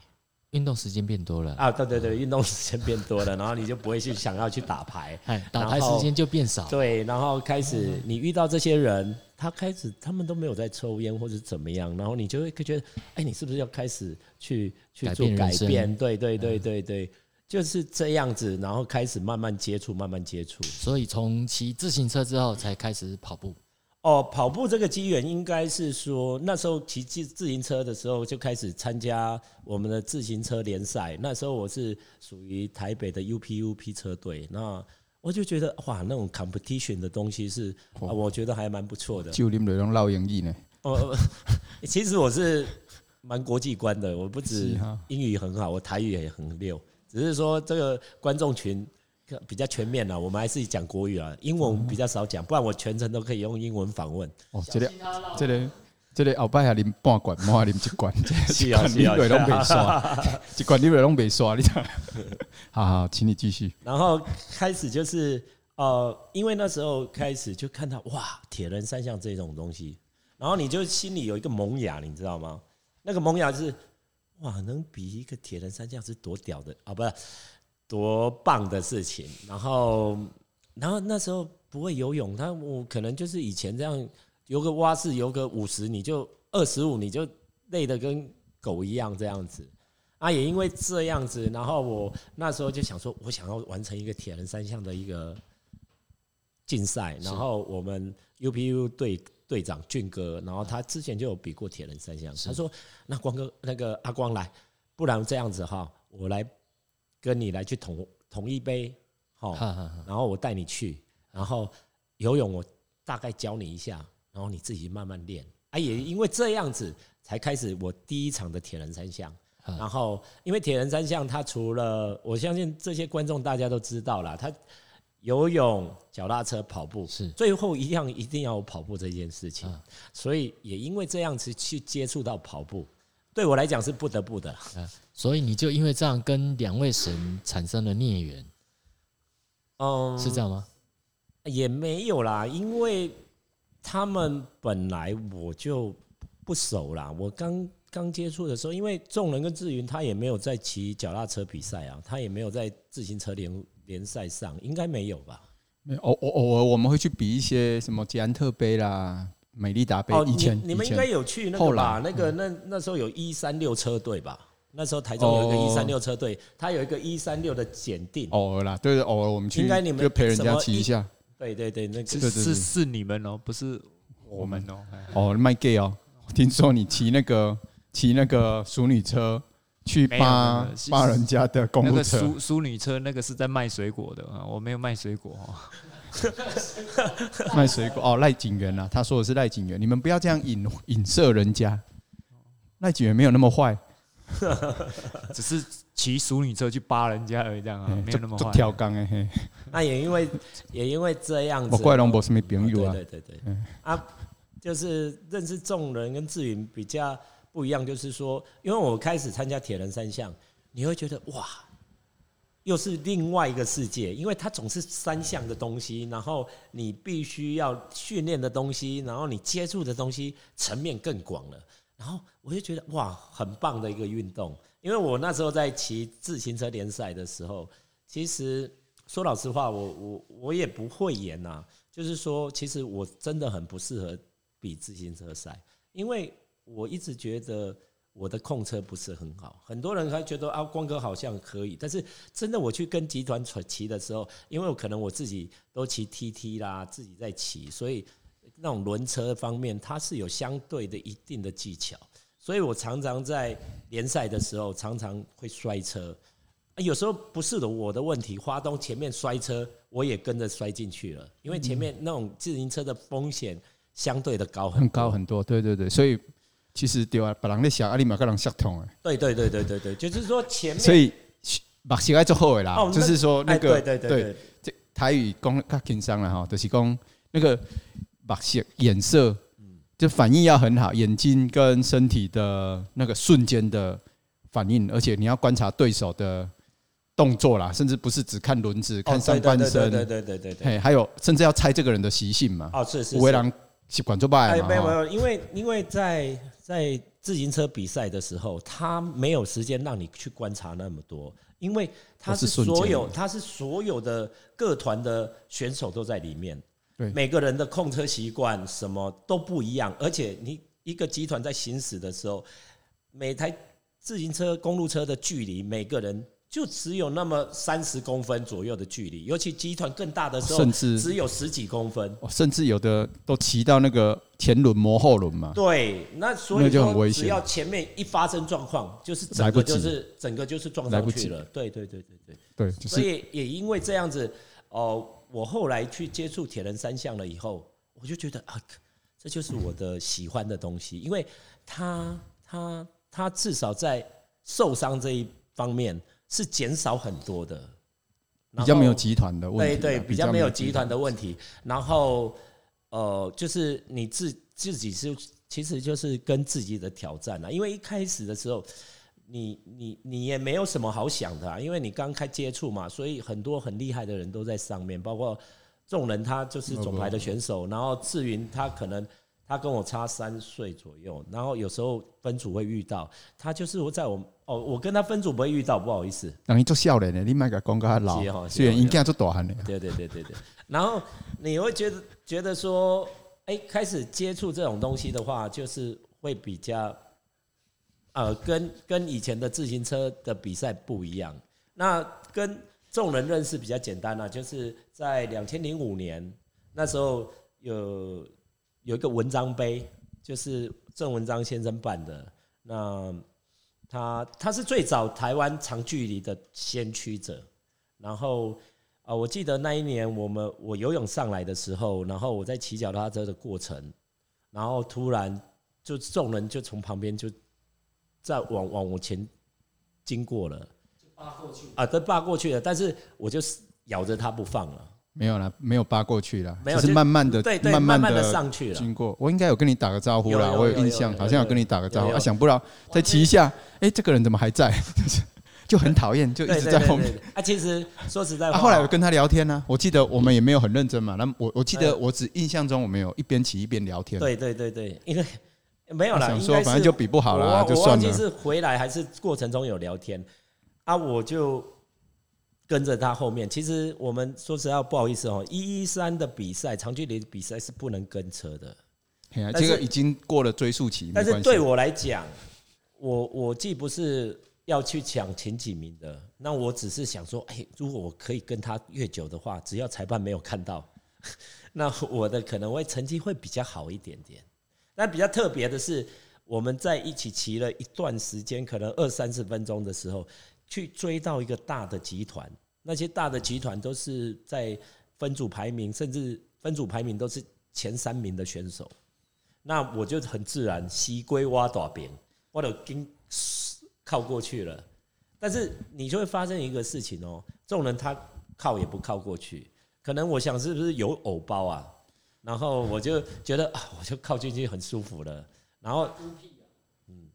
运动时间变多了。啊，对对对，运动时间变多了，然后你就不会去想要去打牌，打牌时间就变少。对，然后开始你遇到这些人，他开始他们都没有在抽烟或者怎么样，然后你就会觉得，哎，你是不是要开始去去做改变？对对对对对，就是这样子，然后开始慢慢接触，慢慢接触。所以从骑自行车之后才开始跑步。哦，跑步这个机缘应该是说，那时候骑自自行车的时候就开始参加我们的自行车联赛。那时候我是属于台北的 UPUP 车队，那我就觉得哇，那种 competition 的东西是，我觉得还蛮不错的。就你们那种老英语呢？哦，其实我是蛮国际观的，我不止英语很好，我台语也很溜，只是说这个观众群。比较全面了，我们还是讲国语啊，英文比较少讲，不然我全程都可以用英文访问。哦，这个这个这个后摆下啉半罐，莫下啉一罐，是 啊是啊，一罐都没刷，一罐你都没刷，你知道？好好，请你继续。然后开始就是呃，因为那时候开始就看到哇，铁人三项这种东西，然后你就心里有一个萌芽，你知道吗？那个萌芽是哇，能比一个铁人三项是多屌的啊？不是。多棒的事情，然后，然后那时候不会游泳，他我可能就是以前这样游个蛙式，游个五十，你就二十五，你就累得跟狗一样这样子。啊，也因为这样子，然后我那时候就想说，我想要完成一个铁人三项的一个竞赛，然后我们 UPU 队队长俊哥，然后他之前就有比过铁人三项，他说，那光哥那个阿光来，不然这样子哈，我来。跟你来去统统一杯，好，然后我带你去，然后游泳我大概教你一下，然后你自己慢慢练。啊，也因为这样子才开始我第一场的铁人三项。然后因为铁人三项，它除了我相信这些观众大家都知道了，它游泳、脚踏车、跑步是最后一样一定要有跑步这件事情。所以也因为这样子去接触到跑步。对我来讲是不得不的，啊，所以你就因为这样跟两位神产生了孽缘，嗯，是这样吗？也没有啦，因为他们本来我就不熟啦。我刚刚接触的时候，因为众人跟志云他也没有在骑脚踏车比赛啊，他也没有在自行车联联赛上，应该没有吧？没有，偶偶偶尔我们会去比一些什么捷安特杯啦。美利达杯以前，你们应该有去那个吧？那个那那时候有一三六车队吧？那时候台中有一个一三六车队，他有一个一三六的检定。偶尔啦，对对，偶尔我们去，应该你们就陪人家骑一下。对对对，那个。是是是你们哦，不是我们哦。哦，my gay 哦，听说你骑那个骑那个淑女车去扒扒人家的公路车。淑淑女车那个是在卖水果的啊，我没有卖水果哦。卖水果哦，赖景元啊，他说的是赖景元，你们不要这样影影射人家，赖景元没有那么坏，只是骑淑女车去扒人家而已，这样啊，没有那么坏。跳杠哎，那也因为也因为这样子，我怪龙博士没朋友啊，对对对对，啊，就是认识众人跟志云比较不一样，就是说，因为我开始参加铁人三项，你会觉得哇。又是另外一个世界，因为它总是三项的东西，然后你必须要训练的东西，然后你接触的东西层面更广了。然后我就觉得哇，很棒的一个运动。因为我那时候在骑自行车联赛的时候，其实说老实话，我我我也不会演呐。就是说，其实我真的很不适合比自行车赛，因为我一直觉得我的控车不是很好。很多人还觉得啊，光哥好像可以，但是真的我去跟集团骑的时候，因为我可能我自己都骑 TT 啦，自己在骑，所以那种轮车方面，它是有相对的一定的技巧。所以我常常在联赛的时候，常常会摔车。有时候不是的，我的问题，花东前面摔车，我也跟着摔进去了。因为前面那种自行车的风险相对的高很高很多。对对对，所以其实对啊，把人的小阿里马个人相同哎。对对对对对对，就是说前面。所以把鞋爱做后尾啦，就是说那个对对对，这台语讲较轻松了哈，就是讲那个把鞋颜色。就反应要很好，眼睛跟身体的那个瞬间的反应，而且你要观察对手的动作啦，甚至不是只看轮子，看上半身，对对对对对，还有甚至要猜这个人的习性嘛。哦，是是。为人习惯做败嘛。没有没有，因为因为在在自行车比赛的时候，他没有时间让你去观察那么多，因为他是所有他是所有的各团的选手都在里面。对每个人的控车习惯什么都不一样，而且你一个集团在行驶的时候，每台自行车、公路车的距离，每个人就只有那么三十公分左右的距离，尤其集团更大的时候，甚至只有十几公分，甚至有的都骑到那个前轮磨后轮嘛。对，那所以说只要前面一发生状况，就是整个就是整个就是撞上去了。对对对对对对，所以也因为这样子哦。我后来去接触铁人三项了以后，我就觉得啊，这就是我的喜欢的东西，因为他他他至少在受伤这一方面是减少很多的，比较没有集团的问题，对对，比较没有集团的问题。然后呃，就是你自自己是其实就是跟自己的挑战啊，因为一开始的时候。你你你也没有什么好想的啊，因为你刚开接触嘛，所以很多很厉害的人都在上面，包括众人他就是总排的选手，然后志云他可能他跟我差三岁左右，然后有时候分组会遇到他，就是我在我哦，我跟他分组不会遇到，不好意思。等于做笑脸的，你买个广告还老，虽然应该做大汉的。对对对对对，然后你会觉得觉得说，哎，开始接触这种东西的话，就是会比较。呃，跟跟以前的自行车的比赛不一样。那跟众人认识比较简单啊，就是在两千零五年那时候有有一个文章杯，就是郑文章先生办的。那他他是最早台湾长距离的先驱者。然后啊，我记得那一年我们我游泳上来的时候，然后我在骑脚踏车的过程，然后突然就众人就从旁边就。再往往我前经过了，就扒过去啊，都扒过去了，但是我就是咬着它不放了。没有了，没有扒过去了，没有，就是慢慢的，对对，慢慢的上去了。经过，我应该有跟你打个招呼啦，我有印象，好像有跟你打个招呼。啊，想不到再骑一下，哎，这个人怎么还在？就很讨厌，就一直在后面。啊，其实说实在话，后来我跟他聊天呢，我记得我们也没有很认真嘛。那我我记得我只印象中我们有一边骑一边聊天。对对对对，因为。没有啦，想说反正就比不好啦，就算了。我忘记是回来还是过程中有聊天啊，我就跟着他后面。其实我们说实话，不好意思哦，一一三的比赛，长距离比赛是不能跟车的。这个已经过了追溯期。但是对我来讲，我我既不是要去抢前几名的，那我只是想说，哎，如果我可以跟他越久的话，只要裁判没有看到，那我的可能会成绩会比较好一点点。但比较特别的是，我们在一起骑了一段时间，可能二三十分钟的时候，去追到一个大的集团。那些大的集团都是在分组排名，甚至分组排名都是前三名的选手。那我就很自然，西归挖大边，我就跟靠过去了。但是你就会发生一个事情哦，众人他靠也不靠过去，可能我想是不是有偶包啊？然后我就觉得啊，我就靠进去很舒服了。然后，嗯，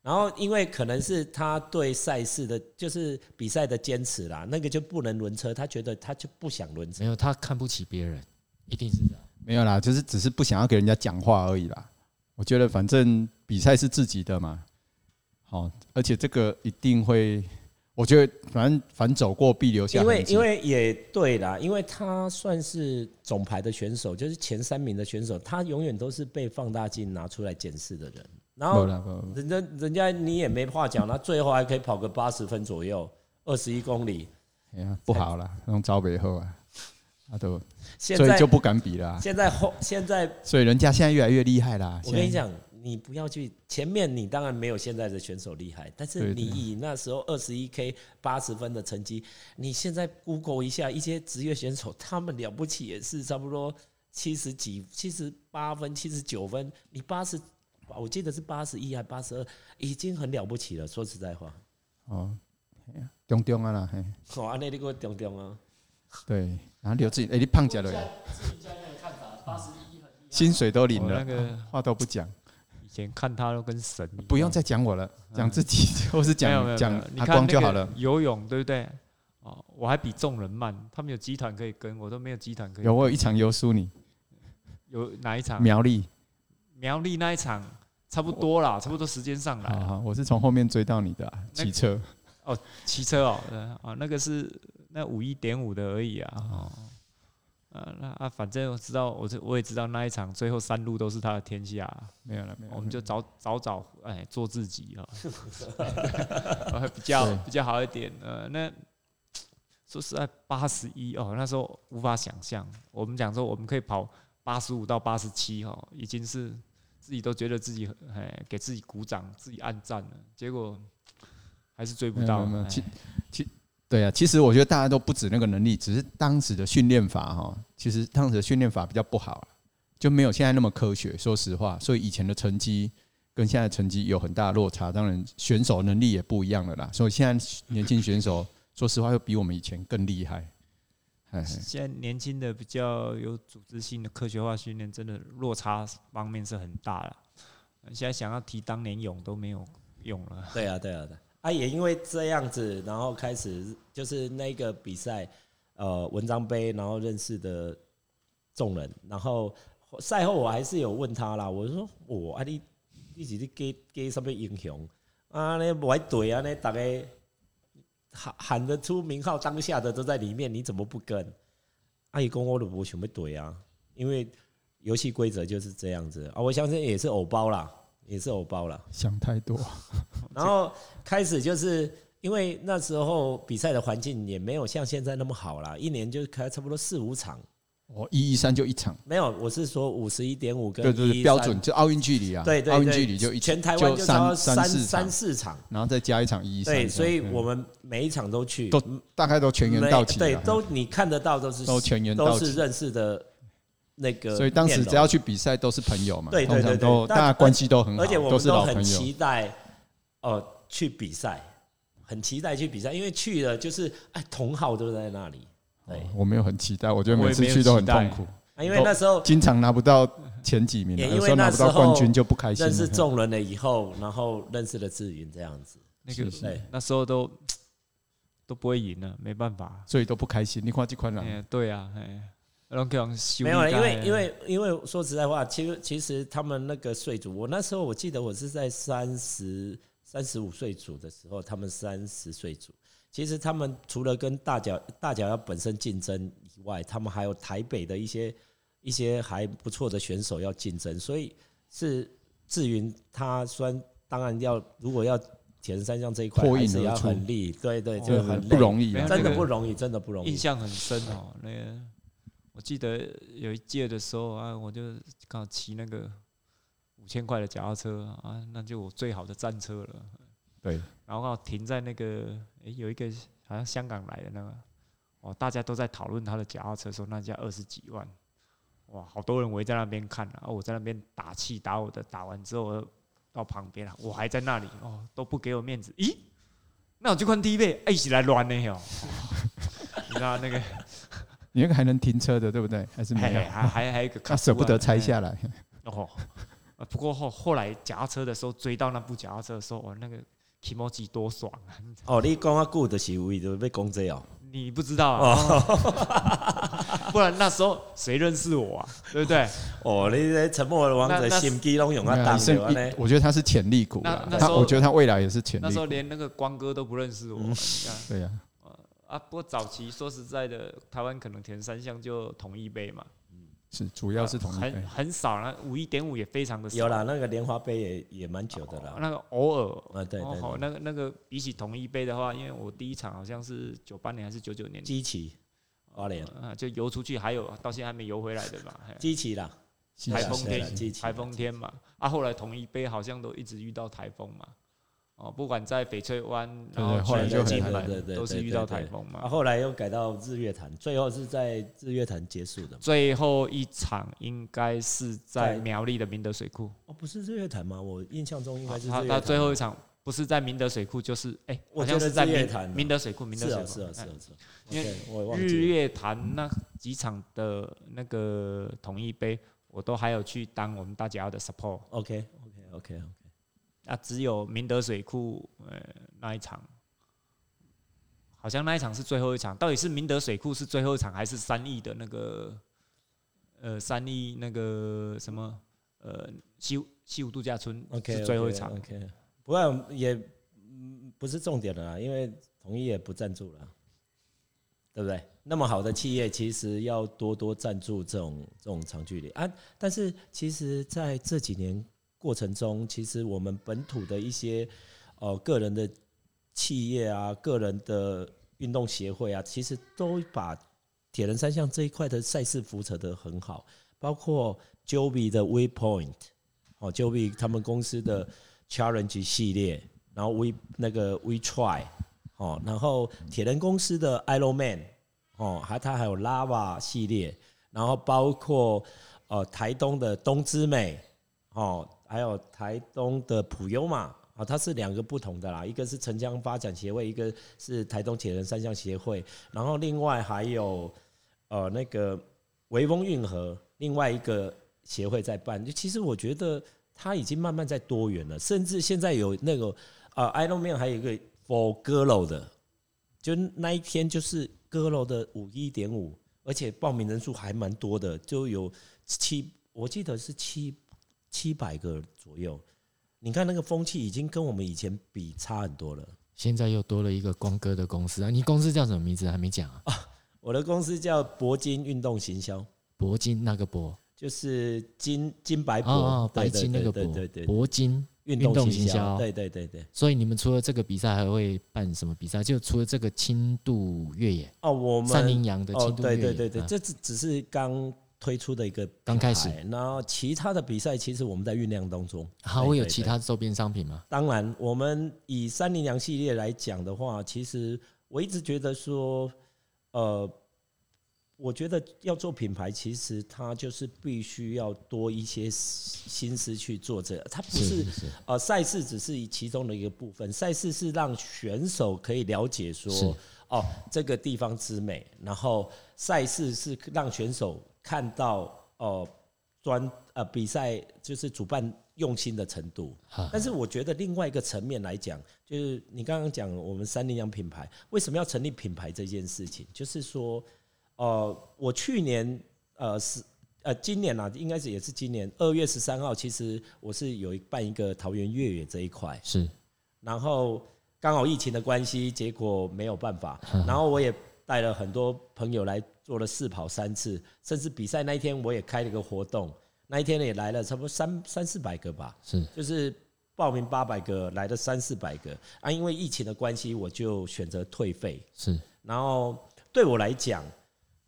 然后因为可能是他对赛事的，就是比赛的坚持啦，那个就不能轮车，他觉得他就不想轮车。没有，他看不起别人，一定是这样。没有啦，就是只是不想要给人家讲话而已啦。我觉得反正比赛是自己的嘛，好，而且这个一定会。我觉得反正反走过必留下。因为因为也对啦，因为他算是总排的选手，就是前三名的选手，他永远都是被放大镜拿出来检视的人。然后人家人家你也没话讲，那最后还可以跑个八十分左右，二十一公里，哎呀，不好了，那种招北后啊，那都所以就不敢比了。现在后现在，所以人家现在越来越厉害啦。我跟你讲，你不要去前面，你当然没有现在的选手厉害，但是你以那时候二十一 K 八十分的成绩，你现在 Google 一下一些职业选手，他们了不起也是差不多七十几、七十八分、七十九分，你八十。我记得是八十一还八十二，已经很了不起了。说实在话，哦，中中啊啦，嘿，哦，安尼你给我中中啊，对，然后刘志，哎，你胖起来了，自己家那个看法，八十一，薪水都领了，那个话都不讲，以前看他都跟神，不用再讲我了，讲自己 或是讲讲阿光就好了。游泳对不对？哦，我还比众人慢，他们有集团可以跟，我都没有集团可以。有，我有一场游输你，有哪一场？苗栗，苗栗那一场。差不多啦，差不多时间上来。好，好，我是从后面追到你的，骑车。哦，骑车哦，啊，那个是那五一点五的而已啊。哦，啊，那啊，反正我知道，我这我也知道那一场最后三路都是他的天下。没有了，没有。我们就早早早哎做自己啊，比较比较好一点。呃，那说实在八十一哦，那时候无法想象。我们讲说我们可以跑八十五到八十七哦，已经是。自己都觉得自己哎，给自己鼓掌，自己暗赞了，结果还是追不到。其其对啊，其实我觉得大家都不止那个能力，只是当时的训练法哈，其实当时的训练法比较不好，就没有现在那么科学。说实话，所以以前的成绩跟现在的成绩有很大的落差。当然，选手能力也不一样了啦。所以现在年轻选手，说实话，又比我们以前更厉害。现在年轻的比较有组织性的科学化训练，真的落差方面是很大了。现在想要提当年勇都没有用了。对啊，对啊，对啊，也因为这样子，然后开始就是那个比赛，呃，文章杯，然后认识的众人，然后赛后我还是有问他啦，我说我啊，你你是你给给什么英雄啊？你不爱对啊？你大概。喊喊得出名号，当下的都在里面，你怎么不跟？阿姨公我都不想要怼啊，因为游戏规则就是这样子啊。我相信也是偶包啦，也是偶包啦。想太多。然后开始就是因为那时候比赛的环境也没有像现在那么好啦，一年就开差不多四五场。哦，一一三就一场，没有，我是说五十一点五跟对对标准，就奥运距离啊，对对，奥运距离就一全台湾就三三三四场，然后再加一场一一三，对，所以我们每一场都去，都大概都全员到齐，对，都你看得到都是都全员到齐，都是认识的那个，所以当时只要去比赛都是朋友嘛，对对对，都大家关系都很好，而且我们都很期待哦去比赛，很期待去比赛，因为去了就是哎同好都在那里，对，我没有很期待，我觉得每次去都很痛苦。因为那时候经常拿不到前几名，有时候拿不到冠军就不开心。认识众人了以后，然后认识了志云这样子，那个那时候都都不会赢了，没办法，所以都不开心。你看这款人，对啊，哎没有，因为因为因为说实在话，其实其实他们那个岁组，我那时候我记得我是在三十三十五岁组的时候，他们三十岁组。其实他们除了跟大脚大脚要本身竞争以外，他们还有台北的一些一些还不错的选手要竞争，所以是志云他虽然当然要如果要铁人三项这一块还是要很力，对对，就很不容易，真的不容易，真的不容易。印象很深哦，那个我记得有一届的时候啊，我就刚好骑那个五千块的脚踏车啊，那就我最好的战车了。对，然后停在那个，诶，有一个好像香港来的那个，哦，大家都在讨论他的脚踏车，说那家二十几万，哇，好多人围在那边看啊，我在那边打气打我的，打完之后到旁边了，我还在那里，哦，都不给我面子，咦，那我就看 T 位，一起来乱呢哟，你知道那个，你那个还能停车的，对不对？还是没有？还还还有一个，他舍不得拆下来，哦，不过后后来夹车的时候追到那部脚踏车的时候，我那个。骑摩机多爽啊！哦，你讲啊，顾的是为着要讲这哦，你不知道啊？不然那时候谁认识我啊？对不对？哦，你这沉默的王者心机拢用啊当的，我觉得他是潜力股啊。他我觉得他未来也是潜力。那时候连那个光哥都不认识我。对呀。啊，不过早期说实在的，台湾可能填三项就同一杯嘛。是主要是同一杯，很很少了，五一点五也非常的少。有啦，那个莲花杯也也蛮久的了。那个偶尔。啊，对对，对，那个那个比起同一杯的话，因为我第一场好像是九八年还是九九年，机器花莲。啊，就游出去，还有到现在还没游回来的嘛，机器啦，台风天，台风天嘛，啊，后来同一杯好像都一直遇到台风嘛。哦，不管在翡翠湾，然后后来就基本都是遇到台风嘛。后来又改到日月潭，最后是在日月潭结束的。最后一场应该是在苗栗的明德水库。哦，不是日月潭吗？我印象中应该是。他他最后一场不是在明德水库，就是哎，好像是在日月潭。明德水库，明德水库。是啊是啊是啊。因为日月潭那几场的那个统一杯，我都还有去当我们大家的 support。OK OK OK OK。啊，只有明德水库，呃，那一场，好像那一场是最后一场。到底是明德水库是最后一场，还是三义的那个，呃，三义那个什么，呃，西西湖度假村是最后一场？OK，, okay, okay. 不过也不是重点了啦，因为统一也不赞助了，对不对？那么好的企业，其实要多多赞助这种这种长距离啊。但是其实在这几年。过程中，其实我们本土的一些呃个人的企业啊，个人的运动协会啊，其实都把铁人三项这一块的赛事扶持得很好，包括 Joby 的 Waypoint 哦，Joby 他们公司的 Challenge 系列，然后 We 那个 We Try 哦，然后铁人公司的 Ironman 哦，还它还有 Lava 系列，然后包括呃台东的东之美哦。还有台东的普悠嘛啊，它是两个不同的啦，一个是城乡发展协会，一个是台东铁人三项协会，然后另外还有呃那个微风运河，另外一个协会在办。就其实我觉得它已经慢慢在多元了，甚至现在有那个呃 Ironman 还有一个 For Girl 的，就那一天就是 Girl 的五一点五，而且报名人数还蛮多的，就有七，我记得是七。七百个左右，你看那个风气已经跟我们以前比差很多了。现在又多了一个光哥的公司啊！你公司叫什么名字？还没讲啊，啊？我的公司叫铂金运动行销。铂金那个铂就是金金白铂，哦，白金那个铂。对对对，铂金运动行销。对对对对。所以你们除了这个比赛，还会办什么比赛？就除了这个轻度越野哦，我们三羚羊的轻度越野。对对对对，这只只是刚。推出的一个刚开始，然后其他的比赛其实我们在酝酿当中。还会有其他周边商品吗？当然，我们以三零羊系列来讲的话，其实我一直觉得说，呃，我觉得要做品牌，其实它就是必须要多一些心思去做这个。它不是呃赛事只是其中的一个部分，赛事是让选手可以了解说，哦，这个地方之美，然后赛事是让选手。看到哦，专呃比赛就是主办用心的程度，但是我觉得另外一个层面来讲，就是你刚刚讲我们三零羊品牌为什么要成立品牌这件事情，就是说，呃，我去年呃是呃今年啊，应该是也是今年二月十三号，其实我是有办一个桃园越野这一块，是，然后刚好疫情的关系，结果没有办法，然后我也带了很多朋友来。做了试跑三次，甚至比赛那一天我也开了个活动，那一天也来了差不多三三四百个吧，是，就是报名八百个，来了三四百个啊。因为疫情的关系，我就选择退费。是，然后对我来讲，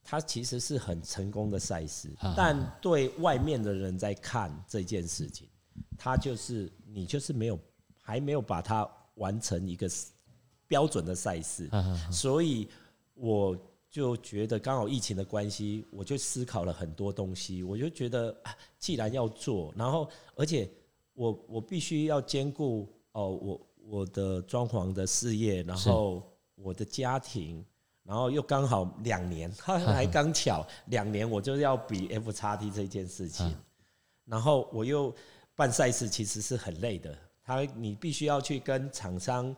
它其实是很成功的赛事，但对外面的人在看这件事情，他就是你就是没有还没有把它完成一个标准的赛事，所以我。就觉得刚好疫情的关系，我就思考了很多东西。我就觉得，既然要做，然后而且我我必须要兼顾哦，我我的装潢的事业，然后我的家庭，然后又刚好两年，还刚巧两年，我就要比 F 叉 T 这件事情，然后我又办赛事，其实是很累的。他你必须要去跟厂商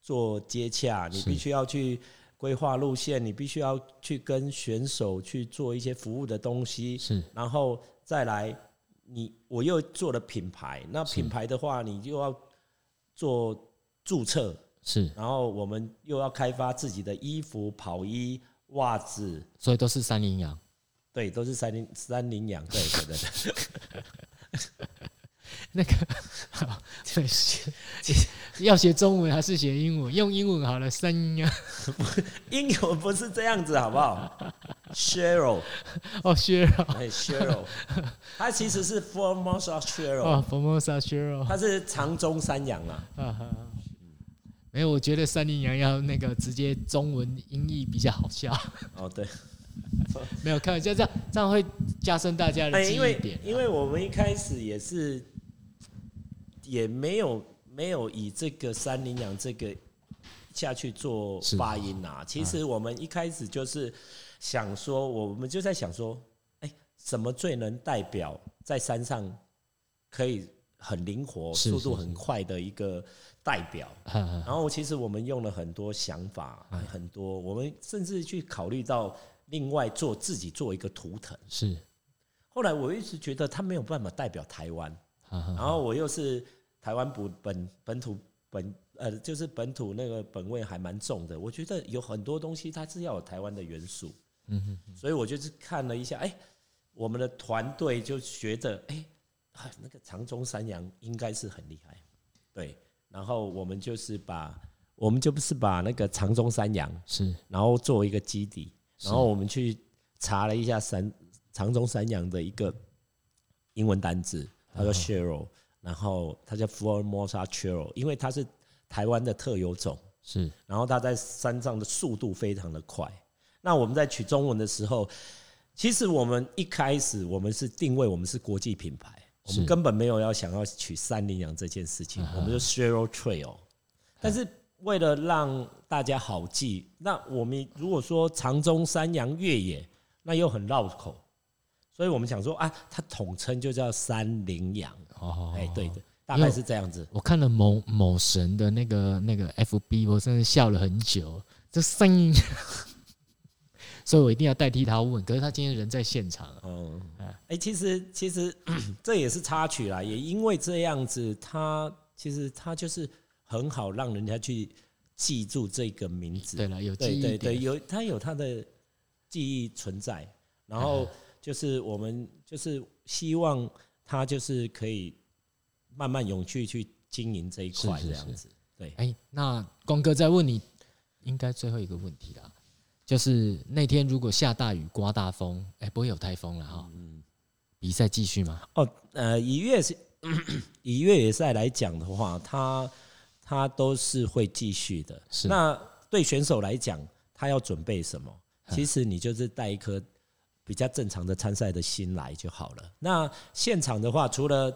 做接洽，你必须要去。规划路线，你必须要去跟选手去做一些服务的东西，是，然后再来，你我又做了品牌，那品牌的话，你又要做注册，是，然后我们又要开发自己的衣服、跑衣、袜子，所以都是三羚羊，对，都是三羚三羚羊，对对对对。那个好，对，要写中文还是写英文？用英文好了，山羚羊。英文不是这样子，好不好？Cheryl，哦，Cheryl，哎，Cheryl，它其实是 Formosa Cheryl，哦，Formosa Cheryl，它是长鬃山羊啊。没有，我觉得山羚羊要那个直接中文音译比较好笑。哦，对。没有开玩笑，这样这样会加深大家的记忆点。因为我们一开始也是，也没有没有以这个山羚羊这个下去做发音啊。其实我们一开始就是想说，我们就在想说，哎，什么最能代表在山上可以很灵活、速度很快的一个代表？然后其实我们用了很多想法，很多，我们甚至去考虑到。另外做自己做一个图腾是，后来我一直觉得他没有办法代表台湾，然后我又是台湾本本本土本呃就是本土那个本味还蛮重的，我觉得有很多东西它是要有台湾的元素，嗯哼，所以我就是看了一下，哎，我们的团队就觉得，哎，那个长中山羊应该是很厉害，对，然后我们就是把我们就不是把那个长中山羊是，然后作为一个基底。然后我们去查了一下山长中山羊的一个英文单字，它叫 Cheryl，然后它叫 Formosa Cheryl，因为它是台湾的特有种，是。然后它在山上的速度非常的快。那我们在取中文的时候，其实我们一开始我们是定位我们是国际品牌，我们根本没有要想要取山羚羊这件事情，我们就 Cheryl Trail，但是。为了让大家好记，那我们如果说长中山羊越野，那又很绕口，所以我们想说啊，它统称就叫山羚羊。哦，哎，对的，大概是这样子。我看了某某神的那个那个 FB，我真的笑了很久，这声音，所以我一定要代替他问。可是他今天人在现场。嗯，哎，其实其实 这也是插曲啦，也因为这样子，他其实他就是。很好，让人家去记住这个名字。对了，有记忆对对，有他有他的记忆存在。然后就是我们就是希望他就是可以慢慢永续去经营这一块这样子。对，哎，那光哥再问你，应该最后一个问题啦，就是那天如果下大雨、刮大风，哎，不会有台风了哈。嗯。比赛继续吗？哦，呃，以越是 以越野赛来讲的话，它它都是会继续的。是。那对选手来讲，他要准备什么？其实你就是带一颗比较正常的参赛的心来就好了。那现场的话，除了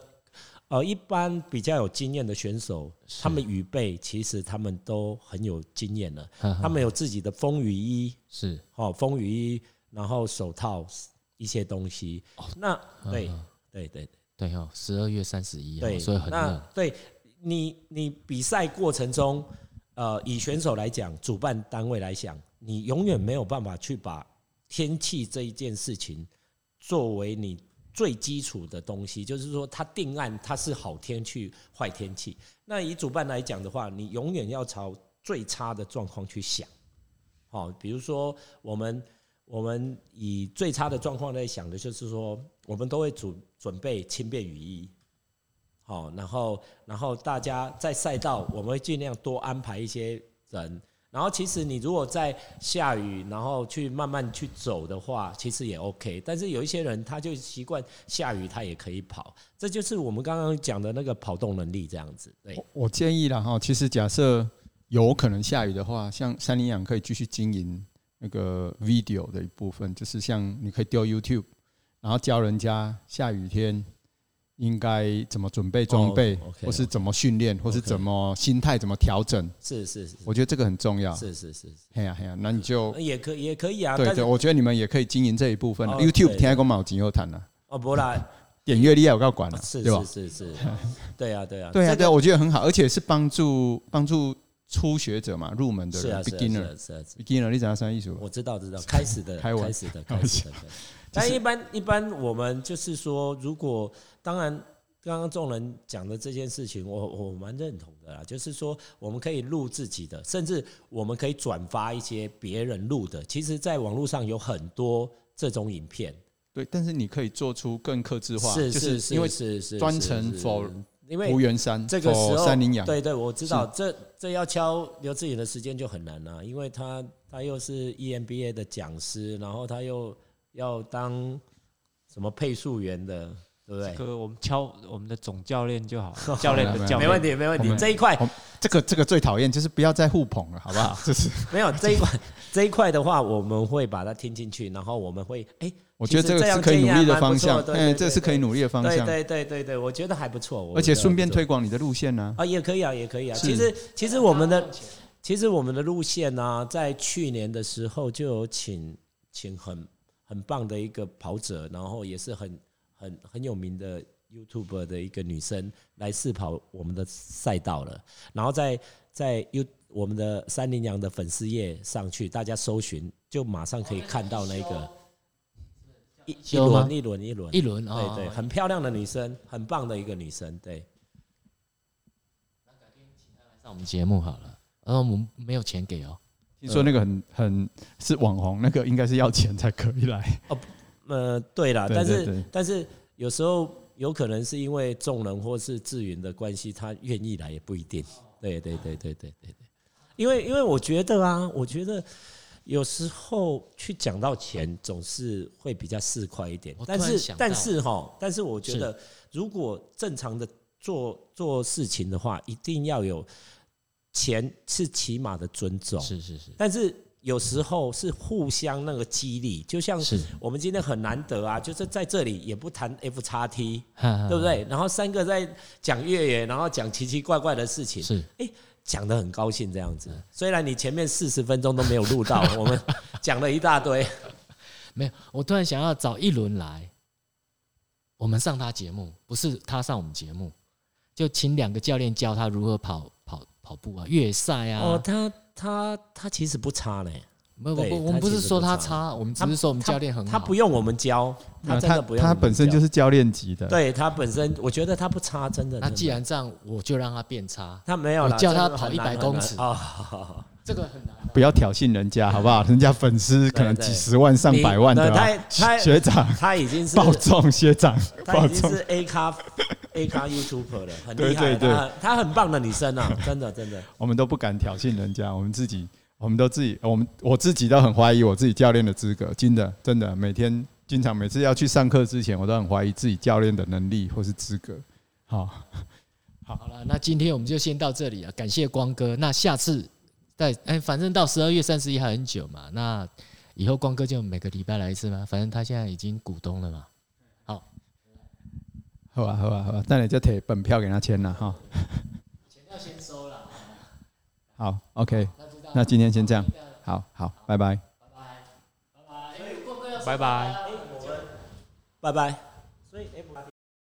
呃一般比较有经验的选手，他们预备其实他们都很有经验了。他们有自己的风雨衣，是哦，风雨衣，然后手套一些东西。那对对对对哦，十二月三十一号，所以很热。对。你你比赛过程中，呃，以选手来讲，主办单位来讲，你永远没有办法去把天气这一件事情作为你最基础的东西，就是说，它定案它是好天气坏天气。那以主办来讲的话，你永远要朝最差的状况去想。好，比如说我们我们以最差的状况在想的就是说，我们都会准准备轻便雨衣。好，然后，然后大家在赛道，我们会尽量多安排一些人。然后，其实你如果在下雨，然后去慢慢去走的话，其实也 OK。但是有一些人，他就习惯下雨，他也可以跑。这就是我们刚刚讲的那个跑动能力这样子。对，我建议了哈，其实假设有可能下雨的话，像山羚羊可以继续经营那个 video 的一部分，就是像你可以丢 YouTube，然后教人家下雨天。应该怎么准备装备，或是怎么训练，或是怎么心态怎么调整？是是是，我觉得这个很重要。是是是，嘿呀嘿呀，那你就也可也可以啊。对对，我觉得你们也可以经营这一部分。YouTube 听一个毛巾又谈了。哦，不啦，点阅率我要管了，是是是是，对呀 对呀对呀对啊，我觉得很好，而且是帮助帮助初学者嘛，入门的人，beginner，beginner，你怎样算艺术？我知道知道，开始的 开始的开始的。但一般一般，我们就是说，如果当然，刚刚众人讲的这件事情，我我蛮认同的啦。就是说，我们可以录自己的，甚至我们可以转发一些别人录的。其实，在网络上有很多这种影片。对，但是你可以做出更克制化，是是是，因为是是专程 for 因为福原山这个时候山林羊，对对，我知道这这要敲刘志颖的时间就很难了，因为他他又是 EMBA 的讲师，然后他又要当什么配速员的。对不对？这个我们敲我们的总教练就好，教练的教练没问题，没问题。这一块，这个这个最讨厌就是不要再互捧了，好不好？就是 没有这一块，这一块的话，我们会把它听进去，然后我们会哎，我觉得这个是可以努力的方向，哎，这是可以努力的方向，对对对对，我觉得还不错。而且顺便推广你的路线呢？啊，也可以啊，也可以啊。其实其实我们的其实我们的路线呢，在去年的时候就有请请很很棒的一个跑者，然后也是很很很有名的。YouTube 的一个女生来试跑我们的赛道了，然后在在 U 我们的山羚羊的粉丝页上去，大家搜寻就马上可以看到那个一一轮一轮一轮一轮，对对，很漂亮的女生，很棒的一个女生，对。那改天请她来上我们节目好了，然后我们没有钱给哦。听说那个很很是网红，那个应该是要钱才可以来。哦，呃，对了，但是但是有时候。有可能是因为众人或是志云的关系，他愿意来也不一定。对对对对对对对，因为因为我觉得啊，我觉得有时候去讲到钱，总是会比较市侩一点。但是但是哈，但是我觉得，如果正常的做做事情的话，一定要有钱是起码的尊重。是是是，但是。有时候是互相那个激励，就像是我们今天很难得啊，就是在这里也不谈 F 叉 T，对不对？然后三个在讲越野，然后讲奇奇怪怪的事情，是哎，讲的很高兴这样子。虽然你前面四十分钟都没有录到，我们 讲了一大堆，没有。我突然想要找一轮来，我们上他节目，不是他上我们节目，就请两个教练教他如何跑跑跑步啊，越野赛啊。哦，他。他他其实不差呢，不不不，我们不是说他差，我们只是说我们教练很好。他不用我们教，他真的不用。他本身就是教练级的，对他本身，我觉得他不差，真的。那既然这样，我就让他变差。他没有了，叫他跑一百公尺啊，这个很难。不要挑衅人家，好不好？人家粉丝可能几十万、上百万的。他他学长，他已经是暴重学长，他已经是 A 咖 A 咖 YouTuber 了，很厉害。他他很棒的女生啊，真的真的。我们都不敢挑衅人家，我们自己。我们都自己，我们我自己都很怀疑我自己教练的资格，真的真的，每天经常每次要去上课之前，我都很怀疑自己教练的能力或是资格。好，好，好了，那今天我们就先到这里了，感谢光哥。那下次在哎，反正到十二月三十一还很久嘛，那以后光哥就每个礼拜来一次嘛，反正他现在已经股东了嘛。好，好啊，好啊，好啊，那你就贴本票给他签了哈。钱要先收了。好，OK。那今天先这样，好好，拜拜，拜拜，拜拜，拜拜，所以。